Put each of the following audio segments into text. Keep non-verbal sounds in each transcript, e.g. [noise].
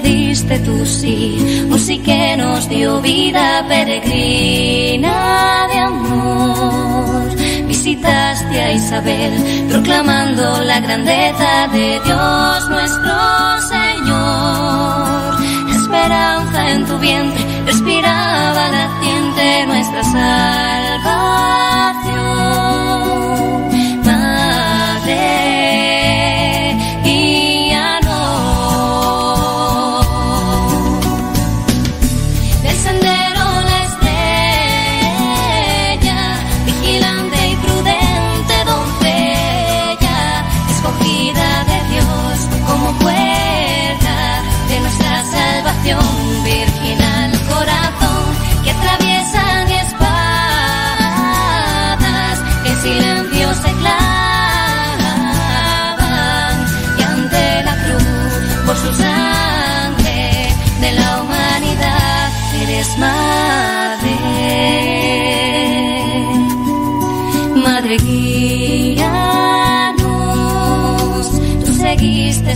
diste tu sí, un sí que nos dio vida peregrina de amor. Visitaste a Isabel, proclamando la grandeza de Dios nuestro Señor. Esperanza en tu vientre respiraba naciente nuestra salvación.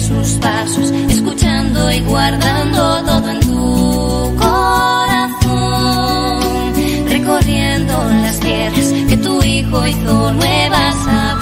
Sus pasos, escuchando y guardando todo en tu corazón, recorriendo las tierras que tu hijo hizo nuevas.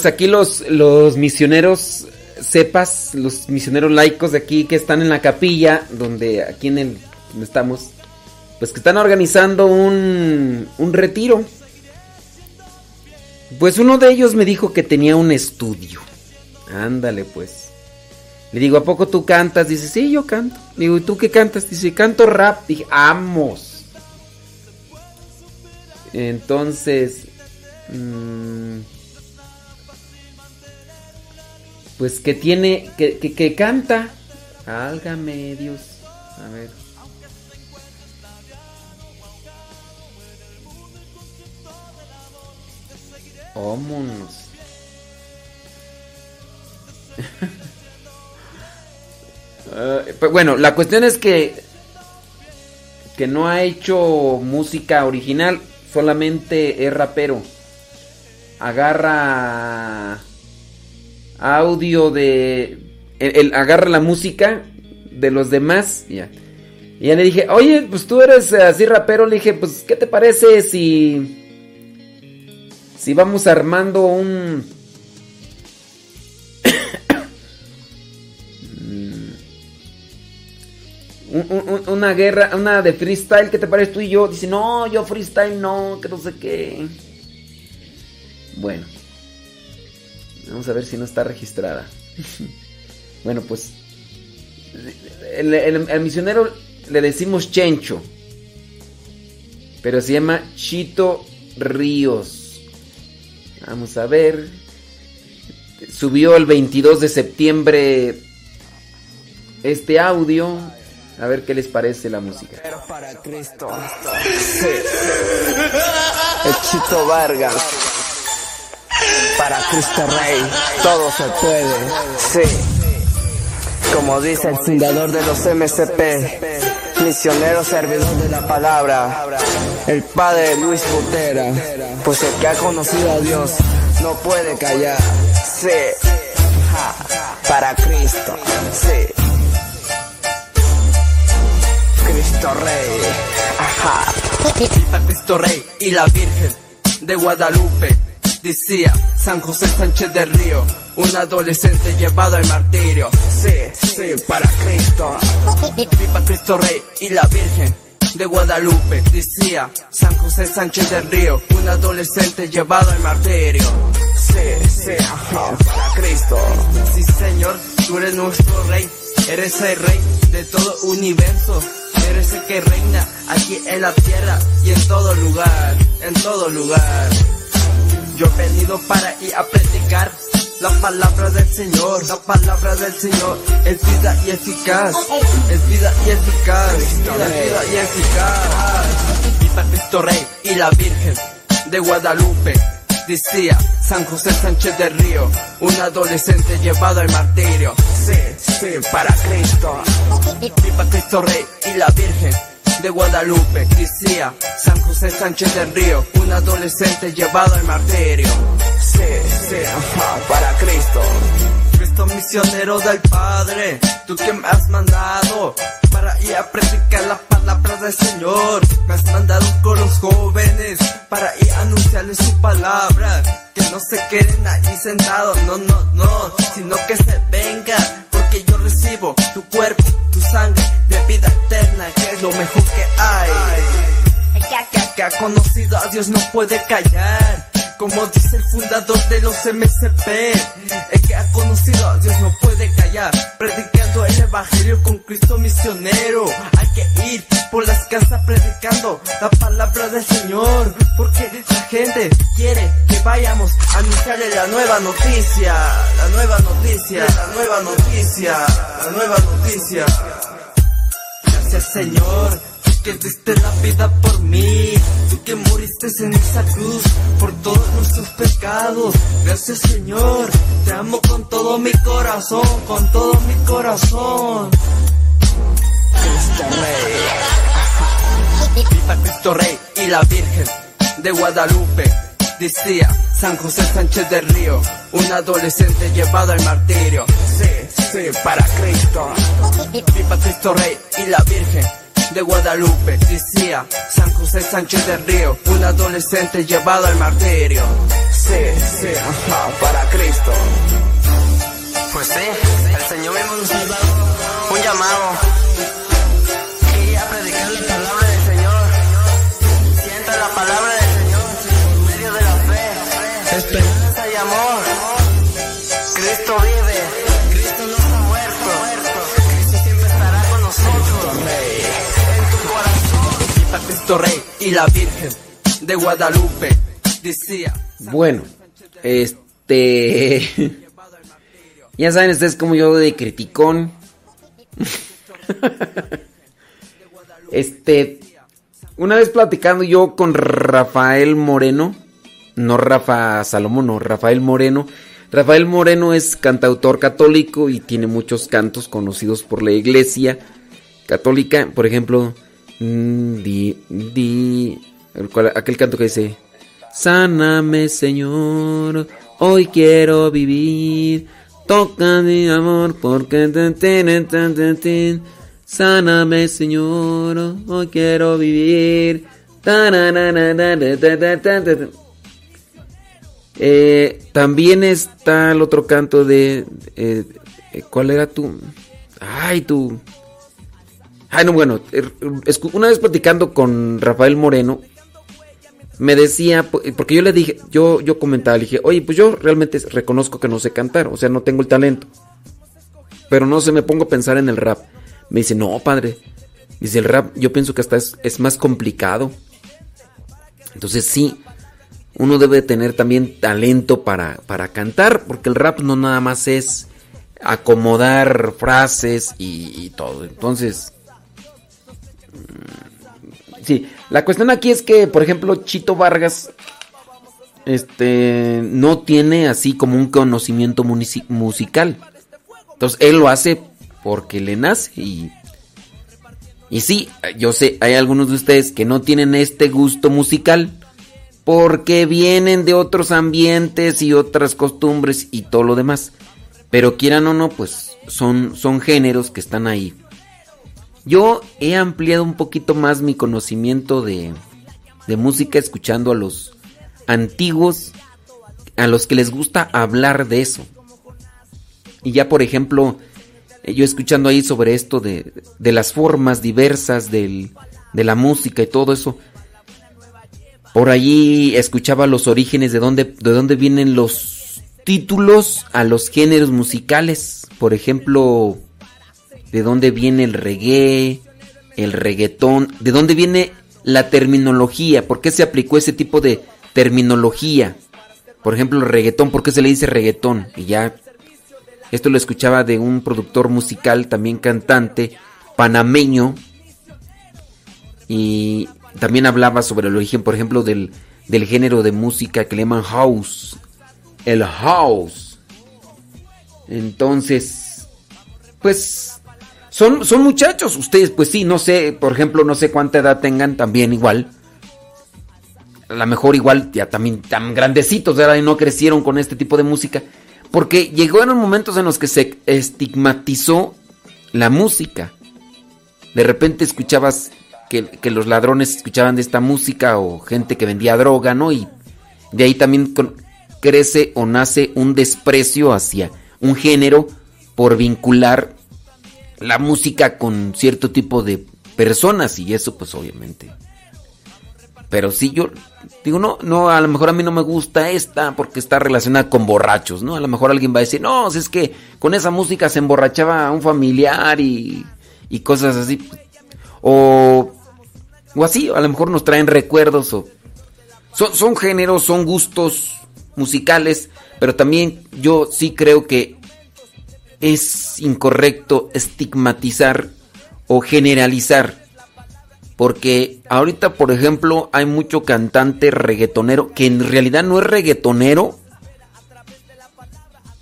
Pues aquí los, los misioneros cepas, los misioneros laicos de aquí que están en la capilla, donde aquí en el donde estamos, pues que están organizando un, un retiro. Pues uno de ellos me dijo que tenía un estudio. Ándale pues. Le digo, ¿a poco tú cantas? Dice, sí, yo canto. Le digo, ¿y tú qué cantas? Dice, canto rap. Dije, amos. Entonces, mm, pues que tiene, que, que, canta. Álgame Dios. A ver. Vámonos. [laughs] Eh, pues bueno, la cuestión es que que no ha hecho música original, solamente es rapero. Agarra audio de el, agarra la música de los demás, ya. Y ya le dije, "Oye, pues tú eres eh, así rapero." Le dije, "Pues ¿qué te parece si si vamos armando un- [coughs] un- una guerra, una de freestyle, ¿qué te parece tú y yo? Dice, no, yo freestyle no, que no sé qué. Bueno, vamos a ver si no está registrada. [laughs] bueno, pues, el, misionero le decimos Chencho, pero se llama Chito Ríos. Vamos a ver. Subió el 22 de septiembre este audio. A ver qué les parece la música. Pero para Cristo. [laughs] El Chito Vargas. Para Cristo Rey. Todo se puede. Sí. Como dice el fundador de los MCP. misionero servidor de la palabra, el padre Luis Botera, pues el que ha conocido a Dios no puede callar, sí, para Cristo, sí. Cristo Rey, ajá. Viva Cristo Rey y la Virgen de Guadalupe. Decía San José Sánchez del Río, un adolescente llevado al martirio. Sí, sí, para Cristo. Viva Cristo Rey y la Virgen de Guadalupe. Decía San José Sánchez del Río, un adolescente llevado al martirio. Sí, sí, ajá, para Cristo. Sí, Señor, tú eres nuestro Rey. Eres el Rey de todo universo. Eres el que reina aquí en la tierra y en todo lugar, en todo lugar. Yo he venido para ir a predicar la palabra del Señor. La palabra del Señor es vida y eficaz. Es vida y eficaz. Vida, vida y eficaz. Viva Cristo Rey y la Virgen de Guadalupe. Decía San José Sánchez del Río, un adolescente llevado al martirio. Sí, sí, para Cristo. Viva Cristo Rey y la Virgen de Guadalupe. Decía San José Sánchez del Río, un adolescente llevado al martirio. Sí, sí, para Cristo. Cristo misionero del Padre, tú que me has mandado para ir a predicar la palabra del Señor. Me has mandado con los jóvenes para ir a anunciarles su palabra. Que no se queden ahí sentados, no, no, no, sino que se venga. Porque yo recibo tu cuerpo, tu sangre de vida eterna, que es lo mejor que hay. El que, ha conocido a Dios no puede callar. Como dice el fundador de los MCP, el que ha conocido Predicando el evangelio con Cristo misionero. Hay que ir por las casas predicando la palabra del Señor. Porque la gente quiere que vayamos a anunciarle la nueva noticia. La nueva noticia, la nueva noticia, la nueva noticia. Gracias Señor, que diste la vida por mí, tú que moriste en esa cruz por todos nuestros pecados. Gracias Señor, te amo con todo mi corazón, con todo mi corazón. Cristo Rey. Viva Cristo Rey y la Virgen de Guadalupe. Decía San José Sánchez del Río, un adolescente llevado al martirio. Sí, sí, para Cristo. Viva Cristo Rey y la Virgen de Guadalupe. Decía San José Sánchez del Río, un adolescente llevado al martirio. Sí, sí, ajá, para Cristo. Pues sí, el Señor dado un llamado. Rey y la Virgen de Guadalupe. Decía. Bueno, este. [laughs] Ya saben ustedes como yo de criticón. [laughs] Este. Una vez platicando yo con Rafael Moreno. No Rafa Salomón, no, Rafael Moreno. Rafael Moreno es cantautor católico y tiene muchos cantos conocidos por la iglesia católica. Por ejemplo, Mm, di, di. Aquel canto que dice: Sáname, Señor, hoy quiero vivir. Toca mi amor, porque te tienen, te, te, Sáname, Señor, hoy quiero vivir. También está el otro canto de. Eh, eh, ¿Cuál era tu.? Ay, tu. Ay, no, bueno. er- Una vez platicando con Rafael Moreno, me decía, po- porque yo le dije, yo, yo comentaba, le dije, oye, pues yo realmente reconozco que no sé cantar, o sea, no tengo el talento. Pero no sé, me pongo a pensar en el rap. Me dice, no, padre. Dice, el rap, yo pienso que hasta es, más complicado. Entonces sí, uno debe tener también talento para, para cantar, porque el rap no nada más es acomodar frases y, todo. Entonces, sí, la cuestión aquí es que, por ejemplo, Chito Vargas, este, no tiene así como un conocimiento musical. Entonces, él lo hace porque le nace y... Y sí, yo sé, hay algunos de ustedes que no tienen este gusto musical porque vienen de otros ambientes y otras costumbres y todo lo demás. Pero quieran o no, pues son, son géneros que están ahí. Yo he ampliado un poquito más mi conocimiento de, de música escuchando a los antiguos, a los que les gusta hablar de eso. Y ya, por ejemplo, eh, yo escuchando ahí sobre esto de, de las formas diversas del, de la música y todo eso, por allí escuchaba los orígenes de dónde, de dónde vienen los títulos a los géneros musicales. Por ejemplo, de dónde viene el reggae, el reggaetón, de dónde viene la terminología, por qué se aplicó ese tipo de terminología. Por ejemplo, reggaetón, ¿por qué se le dice reggaetón? Y ya, esto lo escuchaba de un productor musical, también cantante, panameño, y también hablaba sobre el origen, por ejemplo, del, del género de música que le llaman house. El house. Entonces, pues, son, son muchachos. Ustedes, pues sí, no sé, por ejemplo, no sé cuánta edad tengan también igual. A lo mejor igual ya también tan grandecitos, ¿verdad? Y no crecieron con este tipo de música. Porque los momentos en los que se estigmatizó la música. De repente escuchabas que, los ladrones escuchaban de esta música o gente que vendía droga, ¿no? Y de ahí también crece o nace un desprecio hacia un género por vincular la música con cierto tipo de personas y eso pues obviamente. Pero si yo digo, no, no, a lo mejor a mí no me gusta esta porque está relacionada con borrachos, ¿no? A lo mejor alguien va a decir, no, es que con esa música se emborrachaba un familiar y, y cosas así. O o así, a lo mejor nos traen recuerdos o... Son, son géneros, son gustos musicales, pero también yo sí creo que es incorrecto estigmatizar o generalizar. Porque ahorita, por ejemplo, hay mucho cantante reggaetonero que en realidad no es reggaetonero.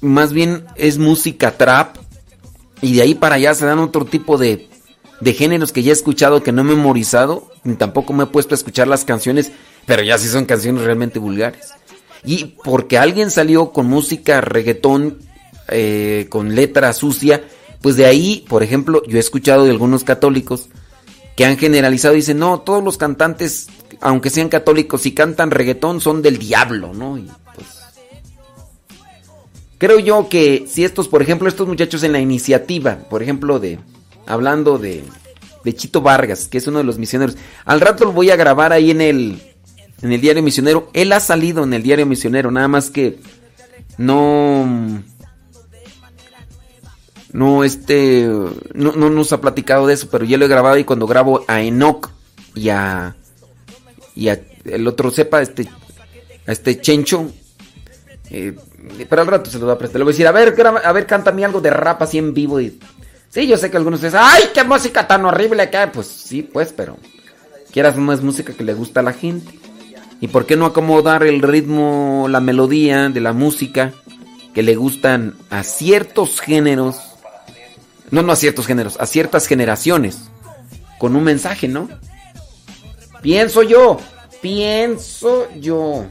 Más bien es música trap. Y de ahí para allá se dan otro tipo de de géneros que ya he escuchado que no he memorizado, ni tampoco me he puesto a escuchar las canciones, pero ya sí son canciones realmente vulgares. Y porque alguien salió con música reggaetón, eh, con letra sucia, pues de ahí, por ejemplo, yo he escuchado de algunos católicos que han generalizado y dicen, no, todos los cantantes, aunque sean católicos y cantan reggaetón, son del diablo, ¿no? Pues... Creo yo que si estos, por ejemplo, estos muchachos en la iniciativa, por ejemplo, de hablando de, de Chito Vargas, que es uno de los misioneros. Al rato lo voy a grabar ahí en el, en el diario misionero. Él ha salido en el diario misionero, nada más que no... No, este, no, no nos ha platicado de eso, pero ya lo he grabado y cuando grabo a Enoch y a, y a el otro sepa, este, a este Chencho, eh, pero al rato se lo va a prestar. Le voy a decir, a ver, a ver, cántame algo de rap así en vivo y Sí, yo sé que algunos dicen, ¡ay, qué música tan horrible que Pues sí, pues, pero quieras más música que le gusta a la gente. ¿Y por qué no acomodar el ritmo, la melodía de la música que le gustan a ciertos géneros? No, no a ciertos géneros, a ciertas generaciones. Con un mensaje, ¿no? Pienso yo, pienso yo.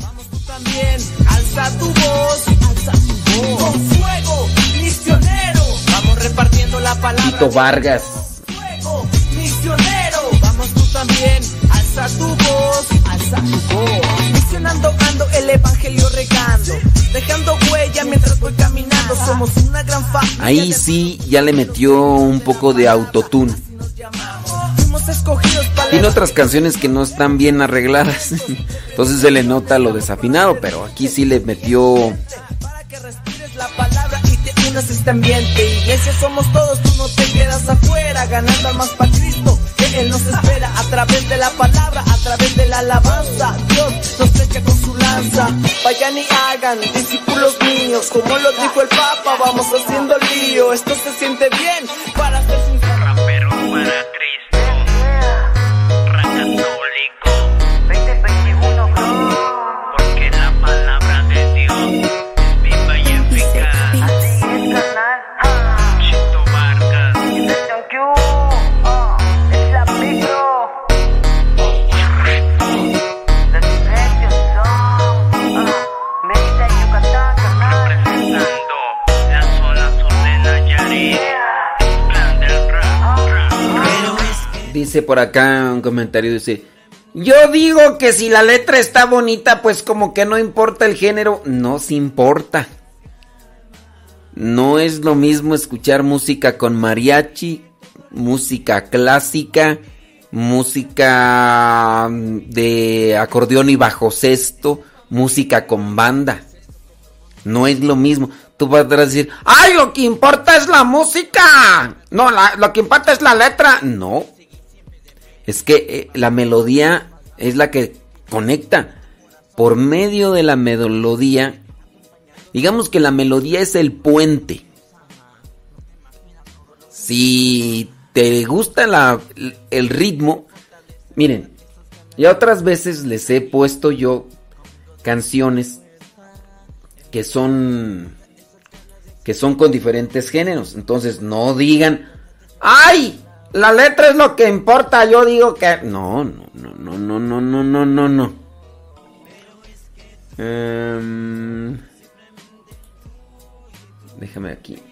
Vamos tú también, alza tu voz, alza tu voz. Con fuego, misionero repartiendo la palabra. Tito Vargas. Misionero, vamos tú también, alza tu voz, alza tu voz. Misionando ando el evangelio regando, dejando huella mientras voy caminando. Somos una gran familia. Ahí sí ya le metió un poco de autotune. Tiene otras canciones que no están bien arregladas, [laughs] entonces se le nota lo desafinado, pero aquí sí le metió este ambiente. Iglesia somos todos, tú no te quedas afuera, ganando almas para Cristo, Él nos espera a través de la palabra, a través de la alabanza. Dios nos flecha con su lanza. Vayan y hagan, discípulos míos, como lo dijo el Papa, vamos haciendo lío. Esto se siente bien para ser sincero. Rapero para por acá un comentario, dice, yo digo que si la letra está bonita, pues como que no importa el género, no se importa. No es lo mismo escuchar música con mariachi, música clásica, música mm, de acordeón y bajo sexto, música con banda. No es lo mismo. Tú vas a decir, ¡ay, lo que importa es la música! No, lo que importa es la letra. No. Es que eh, la melodía es la que conecta. Por medio de la melodía Digamos que la melodía es el puente. Si te gusta el ritmo, miren, ya otras veces les he puesto yo canciones que son que son con diferentes géneros. Entonces no digan, ¡ay! La letra es lo que importa. Yo digo que no, no, no, no, no, no, no, no, no, no. Um... Déjame aquí.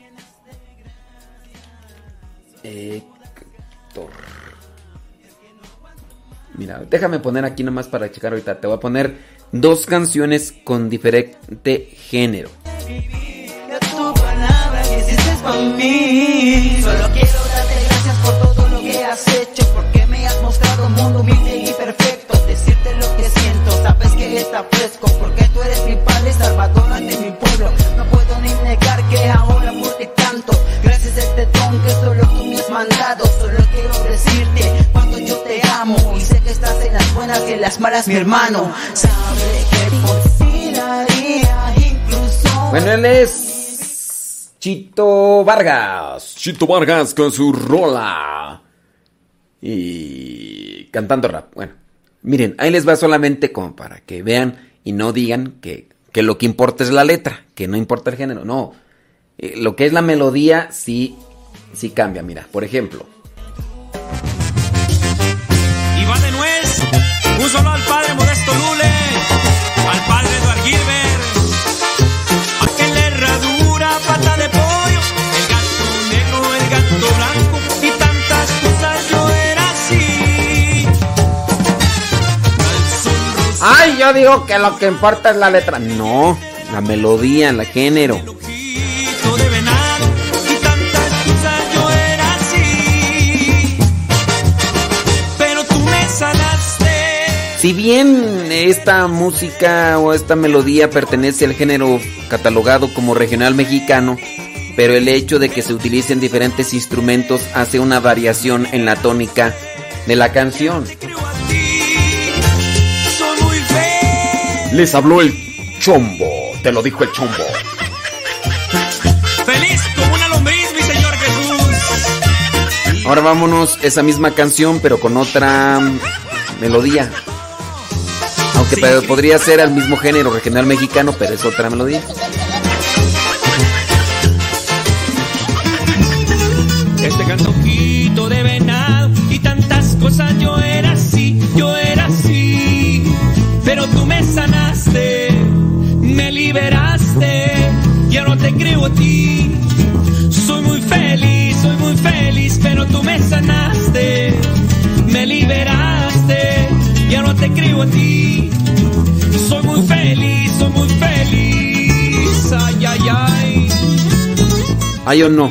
Héctor. Mira, déjame poner aquí nomás para checar ahorita. Te voy a poner dos canciones con diferente género. Solo quiero por todo lo que has hecho, porque me has mostrado un mundo humilde y perfecto. Decirte lo que siento, sabes que está fresco, porque tú eres mi padre salvador ante mi pueblo. No puedo ni negar que ahora por ti canto. Gracias a este don que solo tú me has mandado. Solo quiero decirte cuánto yo te amo. Y sé que estás en las buenas y en las malas, mi hermano. Sabe que por fin haría incluso. Bueno, él es. Chito Vargas. Chito Vargas con su rola. Y. cantando rap. Bueno, miren, ahí les va solamente como para que vean y no digan que que lo que importa es la letra, que no importa el género. No, eh, lo que es la melodía sí, sí cambia. Mira, por ejemplo. Y va de nuez, un solo al padre Modesto Lule, al padre Eduard Gilbert, Ay, yo digo que lo que importa es la letra. No, la melodía, el género. Si bien esta música o esta melodía pertenece al género catalogado como regional mexicano, pero el hecho de que se utilicen diferentes instrumentos hace una variación en la tónica de la canción. Les habló el chombo, te lo dijo el chombo. Feliz como una lombriz, mi Señor Jesús. Ahora vámonos esa misma canción pero con otra melodía. Aunque podría ser al mismo género regional mexicano, pero es otra melodía. Ya no te creo a ti. Soy muy feliz, soy muy feliz, pero tú me sanaste, me liberaste, ya no te creo a ti. Soy muy feliz, soy muy feliz, ay, ay, ay. Ay o no,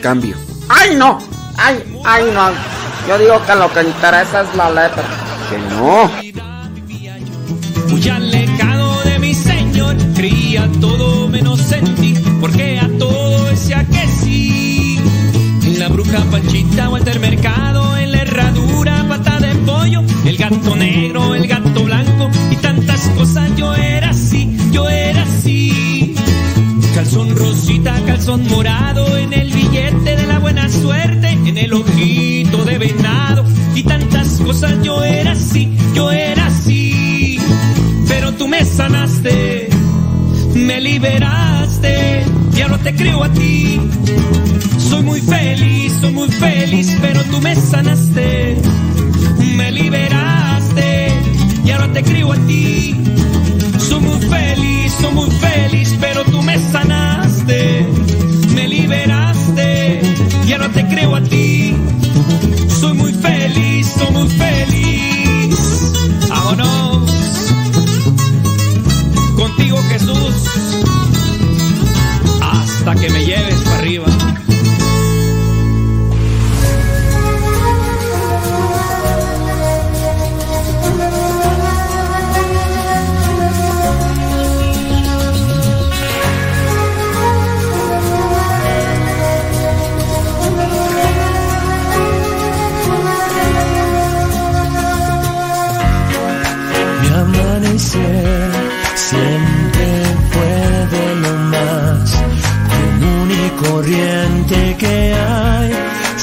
cambio. ¡Ay, no! ¡Ay, ay, no! Yo digo que lo que interesa es la letra. Que no. Creía todo menos en ti, porque a todo decía que sí. La bruja Panchita, Walter Mercado, en la herradura, pata de pollo, el gato negro, el gato blanco y tantas cosas. Yo era así, yo era así. Calzón rosita, calzón morado, en el billete de la buena suerte, en el ojito de venado y tantas cosas. Yo era así, yo era así. Pero tú me sanaste, me liberaste, ya no te creo a ti. Soy muy feliz, soy muy feliz, pero tú me sanaste, me liberaste, ya no te creo a ti. Soy muy feliz, soy muy feliz, pero tú me sanaste, me liberaste, ya no te creo a ti. Soy muy feliz, soy muy feliz. ¡Vámonos! contigo Jesús hasta que me lleves.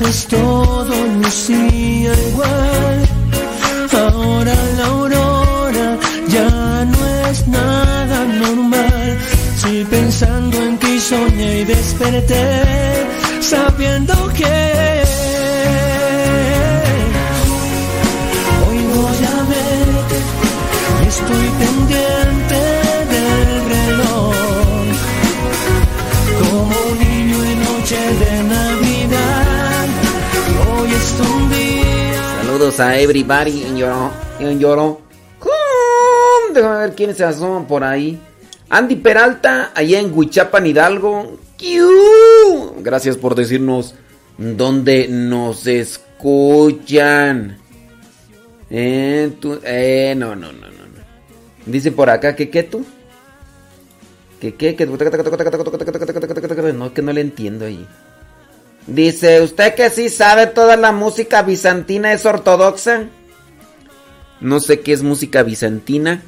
Pues todo lucía igual. Ahora la aurora ya no es nada normal. Si pensando en ti soñé y desperté, sabiendo que A everybody en lloro. En lloro. Déjame ver quiénes se asoman por ahí. Andy Peralta, allá en Huichapan, Hidalgo. Gracias por decirnos dónde nos escuchan. Eh, eh, no, no, no. no. Dice por acá que qué tú. Que qué, que no, que no le entiendo ahí. Dice, ¿usted que sí sabe toda la música bizantina es ortodoxa? No sé qué es música bizantina.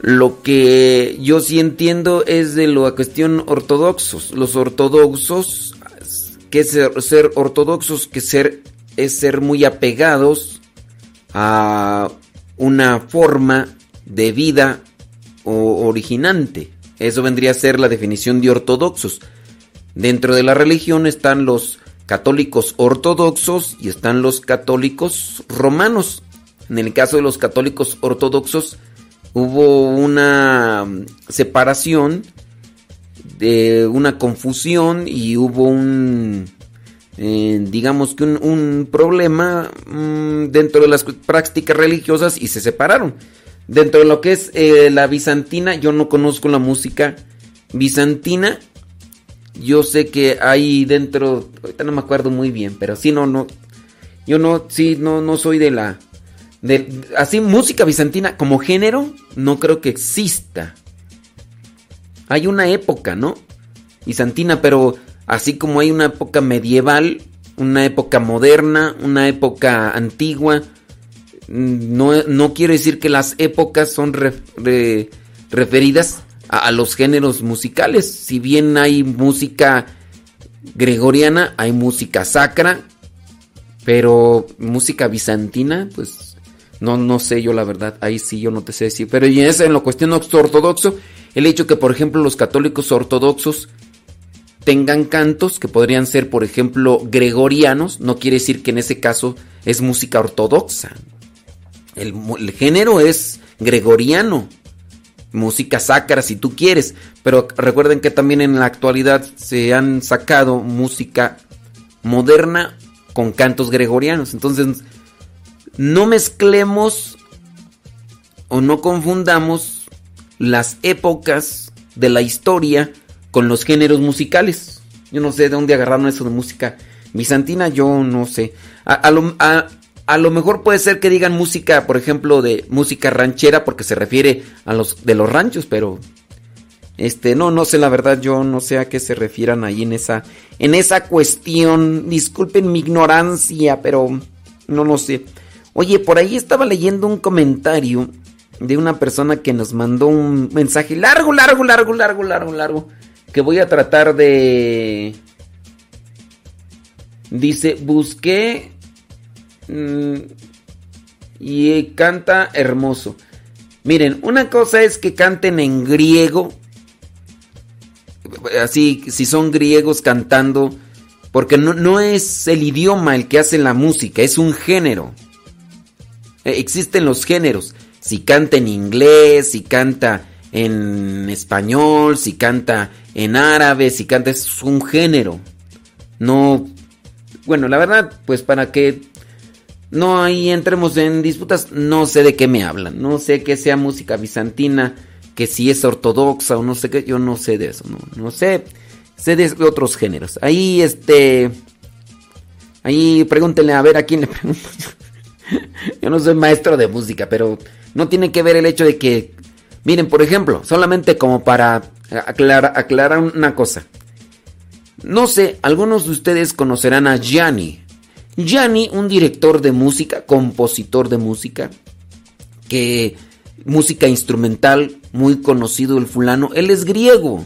Lo que yo sí entiendo es de la cuestión ortodoxos. Los ortodoxos, que es ser, ortodoxos, que ser es ser muy apegados a una forma de vida o- originante. Eso vendría a ser la definición de ortodoxos. Dentro de la religión están los católicos ortodoxos y están los católicos romanos. En el caso de los católicos ortodoxos hubo una mm, separación, de una confusión y hubo un, eh, digamos que un, problema mm, dentro de las prácticas religiosas y se separaron. Dentro de lo que es eh, la bizantina, yo no conozco la música bizantina. Yo sé que hay dentro, ahorita no me acuerdo muy bien, pero sí no, no, yo no, sí, no, no soy de la, así música bizantina como género, no creo que exista. Hay una época, ¿no? Bizantina, pero así como hay una época medieval, una época moderna, una época antigua, mm, no, no quiere decir que las épocas son re- referidas a, los géneros musicales. Si bien hay música gregoriana, hay música sacra, pero música bizantina, pues no, no sé yo la verdad, ahí sí yo no te sé decir. Pero y en eso, en la cuestión ortodoxo, el hecho que por ejemplo los católicos ortodoxos tengan cantos que podrían ser por ejemplo gregorianos, no quiere decir que en ese caso es música ortodoxa. El género es gregoriano, música sacra si tú quieres, pero recuerden que también en la actualidad se han sacado música moderna con cantos gregorianos. Entonces, no mezclemos o no confundamos las épocas de la historia con los géneros musicales. Yo no sé de dónde agarraron eso de música bizantina, yo no sé. A, lo, a- a lo mejor puede ser que digan música, por ejemplo, de música ranchera, porque se refiere a los de los ranchos, pero este, no, no sé la verdad, yo no sé a qué se refieran ahí en esa, en esa cuestión. Disculpen mi ignorancia, pero no lo sé. Oye, por ahí estaba leyendo un comentario de una persona que nos mandó un mensaje largo, largo, largo, largo, largo, largo, que voy a tratar de... Dice, busqué y canta hermoso. Miren, una cosa es que canten en griego, así, si son griegos cantando, porque no, no es el idioma el que hace la música, es un género. Eh, Existen los géneros. Si canta en inglés, si canta en español, si canta en árabe, si canta, es un género. No, bueno, la verdad, pues para que no ahí entremos en disputas, no sé de qué me hablan, no sé que sea música bizantina, que si es ortodoxa o no sé qué, yo no sé de eso, no, sé, sé de otros géneros. Ahí este, ahí pregúntenle a ver a quién le pregunto. [laughs] Yo no soy maestro de música, pero no tiene que ver el hecho de que, miren, por ejemplo, solamente como para aclarar, aclarar una cosa. No sé, algunos de ustedes conocerán a Gianni. Gianni, un director de música, compositor de música, que música instrumental, muy conocido el fulano, él es griego.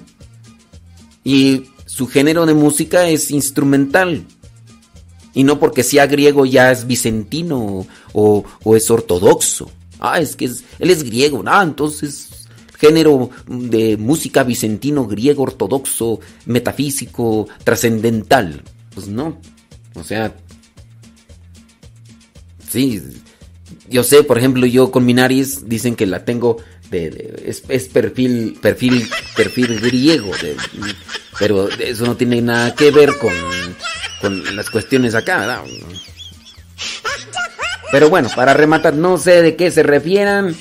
Y su género de música es instrumental. Y no porque sea griego ya es vicentino o, es ortodoxo. Ah, es que es- él es griego. Ah, entonces género de música vicentino, griego, ortodoxo, metafísico, trascendental. Pues no. O sea, sí. Yo sé, por ejemplo, yo con mi nariz dicen que la tengo de, es, perfil, perfil, perfil griego. pero eso no tiene nada que ver con, con las cuestiones acá, ¿verdad? Pero bueno, para rematar, no sé de qué se refieran.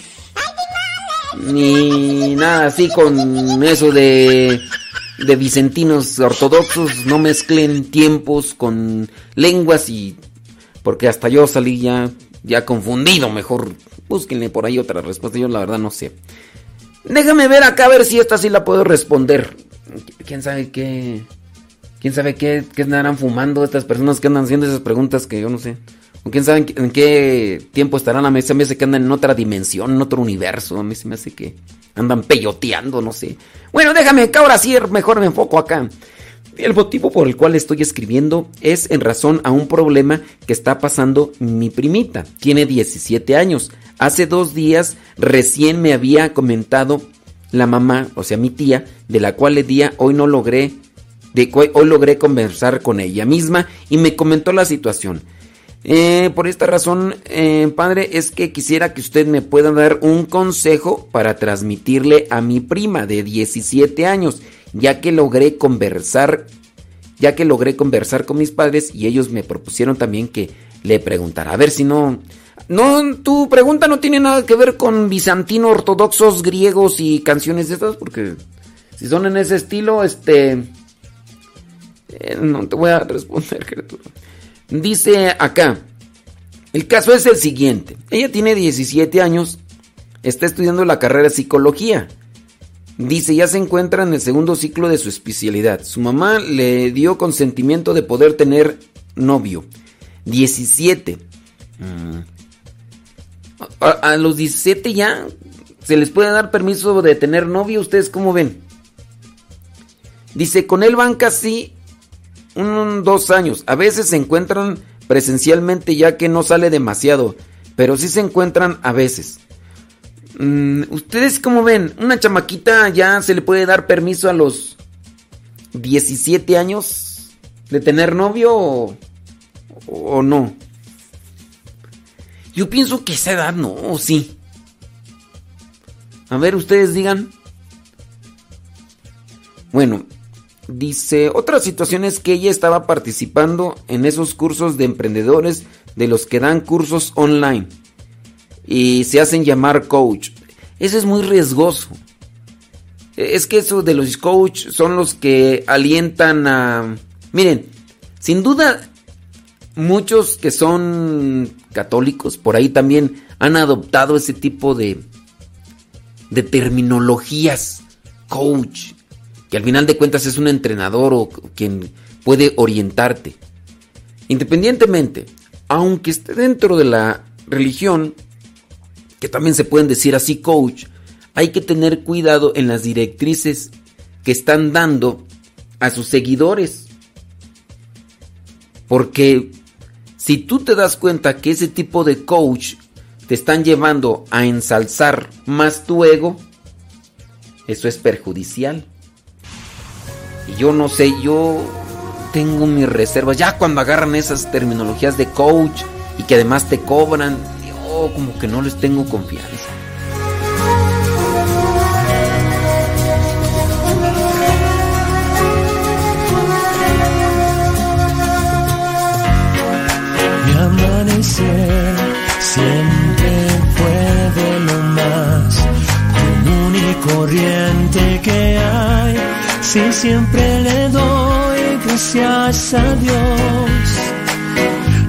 Ni nada así con eso de, de vicentinos ortodoxos. No mezclen tiempos con lenguas y... Porque hasta yo salí ya, ya confundido. Mejor búsquenle por ahí otra respuesta. Yo la verdad no sé. Déjame ver acá a ver si esta sí la puedo responder. ¿Quién sabe qué? ¿Quién sabe qué, qué andarán fumando estas personas que andan haciendo esas preguntas que yo no sé? ¿O quién sabe en qué, tiempo estarán? A mí se me hace que andan en otra dimensión, en otro universo. A mí se me hace que andan peyoteando, no sé. Bueno, déjame que ahora sí mejor me enfoco acá. El motivo por el cual estoy escribiendo es en razón a un problema que está pasando mi primita. Tiene 17 años. Hace dos días recién me había comentado la mamá, o sea, mi tía, de la cual el día hoy no logré, de hoy logré conversar con ella misma y me comentó la situación. Eh, por esta razón, eh, padre, es que quisiera que usted me pueda dar un consejo para transmitirle a mi prima de 17 años, ya que logré conversar, ya que logré conversar con mis padres y ellos me propusieron también que le preguntara. A ver si no, no, tu pregunta no tiene nada que ver con bizantino, ortodoxos, griegos y canciones de estas, porque si son en ese estilo, este, eh, no te voy a responder. Dice acá, el caso es el siguiente. Ella tiene 17 años, está estudiando la carrera de psicología. Dice, ya se encuentra en el segundo ciclo de su especialidad. Su mamá le dio consentimiento de poder tener novio. 17. Mm. A, los 17 ya se les puede dar permiso de tener novio. ¿Ustedes cómo ven? Dice, con él van casi un, dos años. A veces se encuentran presencialmente ya que no sale demasiado, pero sí se encuentran a veces. Mm, ¿Ustedes cómo ven? ¿Una chamaquita ya se le puede dar permiso a los 17 años de tener novio o, o no? Yo pienso que esa edad no, ¿o sí. A ver, ustedes digan. Bueno, Dice, otra situación es que ella estaba participando en esos cursos de emprendedores de los que dan cursos online y se hacen llamar coach. Eso es muy riesgoso. Es que eso de los coach son los que alientan a... Miren, sin duda, muchos que son católicos por ahí también han adoptado ese tipo de, de terminologías. Coach, que al final de cuentas es un entrenador o quien puede orientarte. Independientemente, aunque esté dentro de la religión, que también se pueden decir así coach, hay que tener cuidado en las directrices que están dando a sus seguidores. Porque si tú te das cuenta que ese tipo de coach te están llevando a ensalzar más tu ego, eso es perjudicial. Y yo no sé, yo tengo mis reservas. Ya cuando agarran esas terminologías de coach y que además te cobran, como que no les tengo confianza. Mi amanecer siempre fue de lo más común y corriente que hay. Si siempre le doy gracias a Dios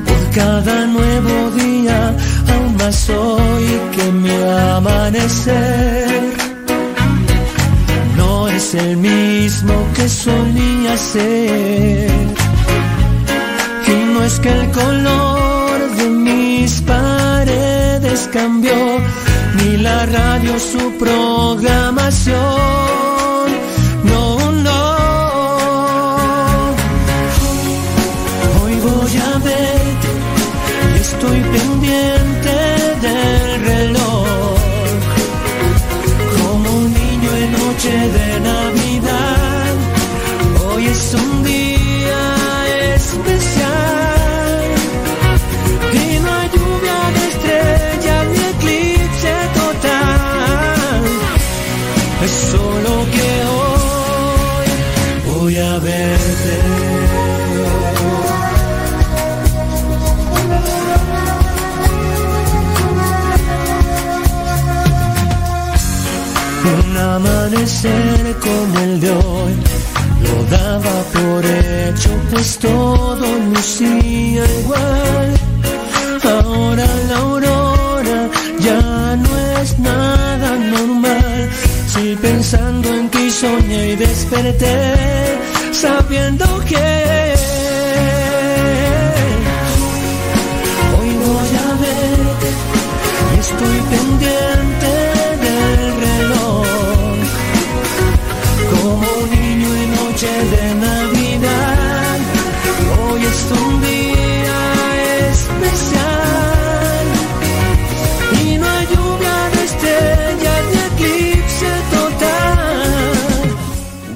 por cada nuevo día, más hoy que mi amanecer no es el mismo que solía ser. Y no es que el color de mis paredes cambió, ni la radio su programación. Amanecer como el de hoy lo daba por hecho, pues todo lucía igual. Ahora la aurora ya no es nada normal. Si pensando en ti soñé y desperté, sabiendo que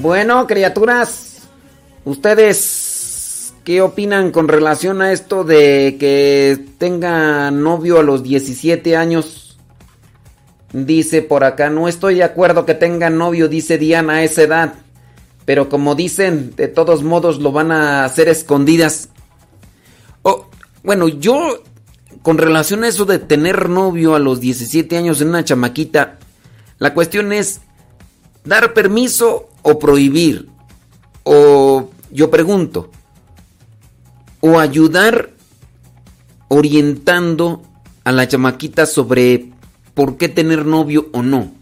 Bueno, criaturas, ¿ustedes qué opinan con relación a esto de que tenga novio a los 17 años? Dice por acá, no estoy de acuerdo que tenga novio, dice Diana, a esa edad. Pero como dicen, de todos modos lo van a hacer escondidas. Oh, bueno, yo con relación a eso de tener novio a los 17 años en una chamaquita, la cuestión es dar permiso o prohibir. O yo pregunto, o ayudar orientando a la chamaquita sobre por qué tener novio o no.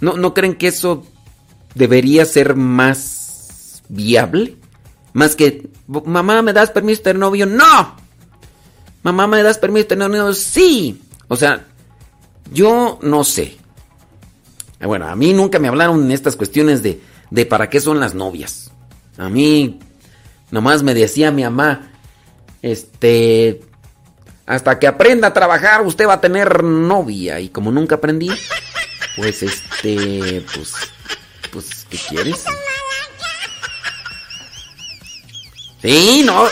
¿No, ¿No creen que eso debería ser más viable? Más que, mamá, ¿me das permiso de tener novio? No. Mamá, ¿me das permiso de tener novio? Sí. O sea, yo no sé. Bueno, a mí nunca me hablaron en estas cuestiones de, de para qué son las novias. A mí nomás me decía mi mamá, este, hasta que aprenda a trabajar usted va a tener novia. Y como nunca aprendí, pues este, pues, pues, ¿qué quieres? Sí, no.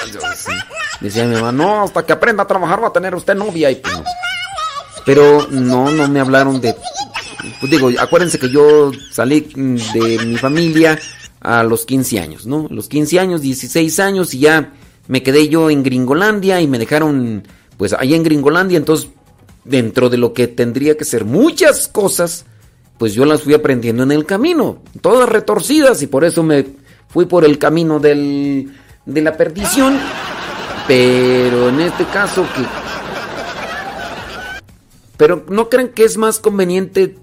Decía mi mamá, no, hasta que aprenda a trabajar va a tener usted novia. Y pues. Pero no, no me hablaron de... Pues digo, acuérdense que yo salí mm, de mi familia a los 15 años, ¿no? Los 15 años, 16 años y ya me quedé yo en Gringolandia y me dejaron pues ahí en Gringolandia, entonces dentro de lo que tendría que ser muchas cosas pues yo las fui aprendiendo en el camino, todas retorcidas y por eso me fui por el camino del, de la perdición. Pero en este caso que... Pero ¿no creen que es más conveniente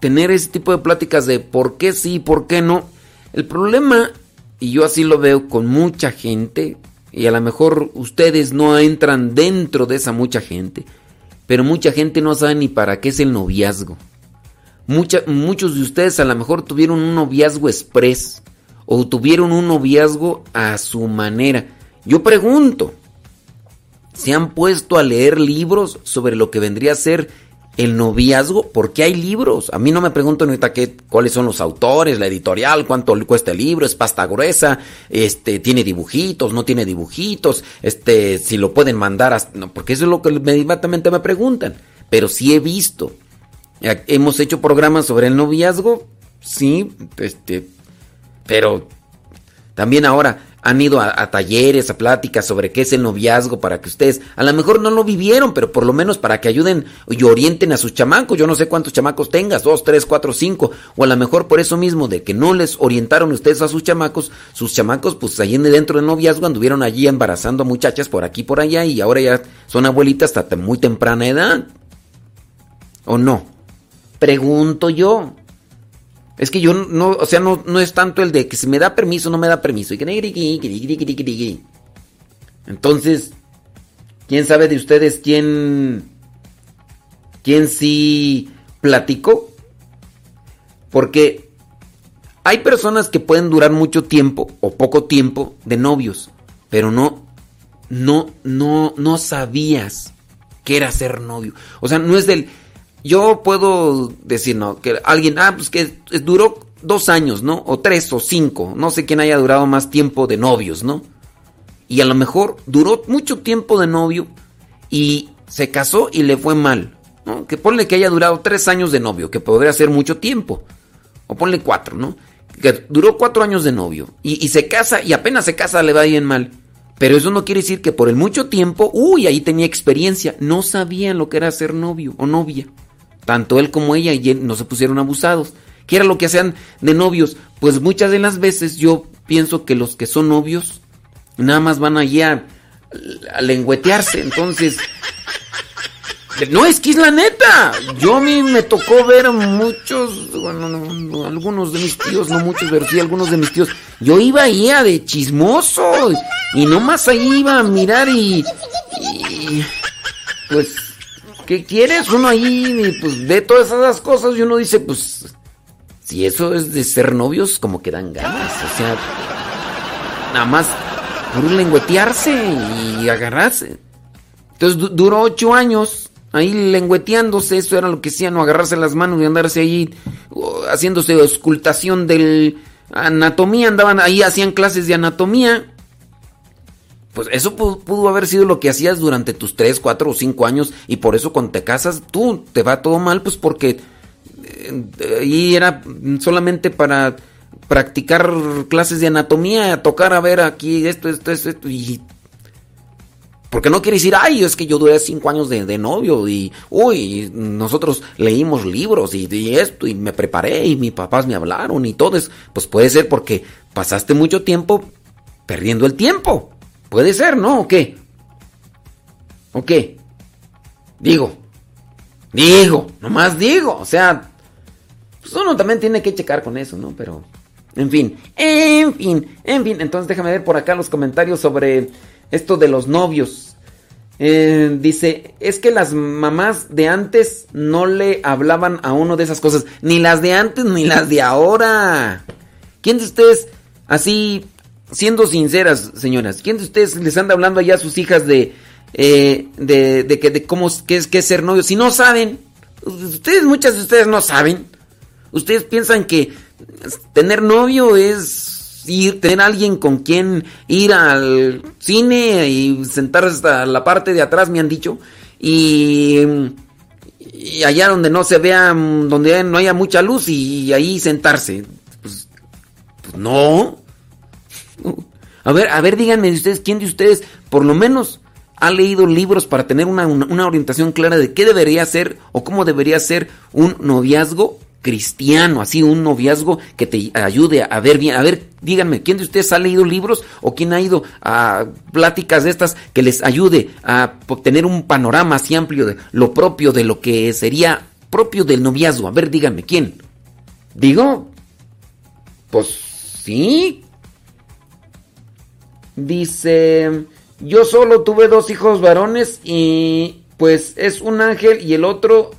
tener ese tipo de pláticas de por qué sí, por qué no? El problema, y yo así lo veo con mucha gente, y a lo mejor ustedes no entran dentro de esa mucha gente, pero mucha gente no sabe ni para qué es el noviazgo. muchos de ustedes a lo mejor tuvieron un noviazgo express o tuvieron un noviazgo a su manera. Yo pregunto, ¿se han puesto a leer libros sobre lo que vendría a ser el noviazgo, porque hay libros. A mí no me preguntan ahorita qué, cuáles son los autores, la editorial, cuánto cuesta el libro, es pasta gruesa, este, tiene dibujitos, no tiene dibujitos, este, si lo pueden mandar, no, porque eso es lo que inmediatamente me preguntan. Pero sí he visto. Hemos hecho programas sobre el noviazgo, sí, este, pero también ahora han ido a, talleres, a pláticas sobre qué es el noviazgo para que ustedes, a lo mejor no lo vivieron, pero por lo menos para que ayuden y orienten a sus chamacos. Yo no sé cuántos chamacos tengas, dos, tres, cuatro, cinco, o a lo mejor por eso mismo de que no les orientaron ustedes a sus chamacos, sus chamacos pues allí dentro del noviazgo anduvieron allí embarazando a muchachas por aquí por allá y ahora ya son abuelitas hasta muy temprana edad. ¿O no? Pregunto yo. Es que yo no, o sea, no, no es tanto el de que si me da permiso, no me da permiso. Entonces, ¿quién sabe de ustedes quién, quién sí platicó? Porque hay personas que pueden durar mucho tiempo o poco tiempo de novios, pero no, no, no, no sabías que era ser novio. O sea, no es del yo puedo decir, ¿no? Que alguien, ah, pues que duró dos años, ¿no? O tres o cinco. No sé quién haya durado más tiempo de novios, ¿no? Y a lo mejor duró mucho tiempo de novio y se casó y le fue mal. ¿no? Que ponle que haya durado tres años de novio, que podría ser mucho tiempo. O ponle cuatro, ¿no? Que duró cuatro años de novio y, y se casa y apenas se casa le va bien mal. Pero eso no quiere decir que por el mucho tiempo, uy, ahí tenía experiencia. No sabían lo que era ser novio o novia. Tanto él como ella y él no se pusieron abusados. ¿Qué era lo que hacían de novios? Pues muchas de las veces yo pienso que los que son novios nada más van allí a, lengüetearse. Entonces, no, es que es la neta. Yo a mí me tocó ver muchos, bueno, algunos de mis tíos, no muchos, pero sí algunos de mis tíos. Yo iba ahí a de chismoso y nomás ahí iba a mirar y, y pues ¿Qué quieres? Uno ahí pues ve todas esas cosas y uno dice, pues, si eso es de ser novios, como que dan ganas. O sea, nada más por lengüetearse y agarrarse. Entonces duró ocho años ahí lengüeteándose, eso era lo que hacían, no agarrarse las manos y andarse ahí haciéndose auscultación del anatomía, andaban ahí, hacían clases de anatomía pues eso pudo, haber sido lo que hacías durante tus 3, 4 o 5 años y por eso cuando te casas tú te va todo mal, pues porque eh, ahí era solamente para practicar clases de anatomía, tocar a ver aquí esto, esto, esto, esto y... Porque no quiere decir, ay, es que yo duré 5 años de, novio y, uy, nosotros leímos libros y, y, esto y me preparé y mis papás me hablaron y todo eso. Pues puede ser porque pasaste mucho tiempo perdiendo el tiempo. Puede ser, ¿no? ¿O qué? ¿O qué? Digo. Digo, nomás digo. O sea, pues uno también tiene que checar con eso, ¿no? Pero, en fin, en fin, en fin. Entonces déjame ver por acá los comentarios sobre esto de los novios. Eh, dice, es que las mamás de antes no le hablaban a uno de esas cosas. Ni las de antes ni las de ahora. ¿Quién de ustedes así siendo sinceras, señoras, ¿quién de ustedes les anda hablando allá a sus hijas de, eh, de, de, que, de cómo qué es, qué es ser novio? Si no saben, ustedes, muchas de ustedes no saben. Ustedes piensan que tener novio es ir, tener alguien con quien ir al cine y sentarse hasta la parte de atrás, me han dicho, y, y allá donde no se vea, donde no haya mucha luz y, ahí sentarse. pues, pues no. [laughs] A ver, a ver, díganme de ustedes, ¿quién de ustedes por lo menos ha leído libros para tener una, orientación clara de qué debería ser o cómo debería ser un noviazgo cristiano, así un noviazgo que te ayude a ver bien. A ver, díganme, ¿quién de ustedes ha leído libros o quién ha ido a pláticas de estas que les ayude a obtener un panorama así amplio de lo propio de lo que sería propio del noviazgo? A ver, díganme, ¿quién? Digo, pues sí. Dice, yo solo tuve dos hijos varones y pues es un ángel y el otro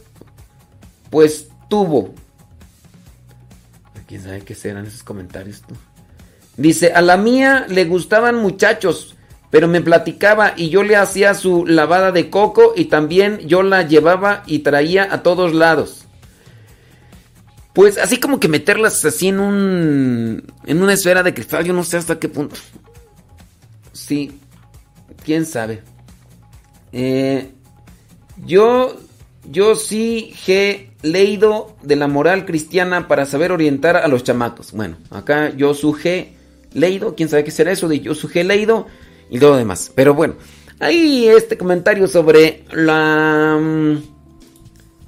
pues tuvo. ¿Quién sabe qué serán esos comentarios? Tú? Dice, a la mía le gustaban muchachos, pero me platicaba y yo le hacía su lavada de coco y también yo la llevaba y traía a todos lados. Pues así como que meterlas así en un en una esfera de cristal, yo no sé hasta qué punto. Sí, quién sabe. Eh, yo yo sí he leído de la moral cristiana para saber orientar a los chamacos. Bueno, acá yo suje leído, quién sabe qué será eso de yo suje leído y todo lo demás. Pero bueno, hay este comentario sobre la mm,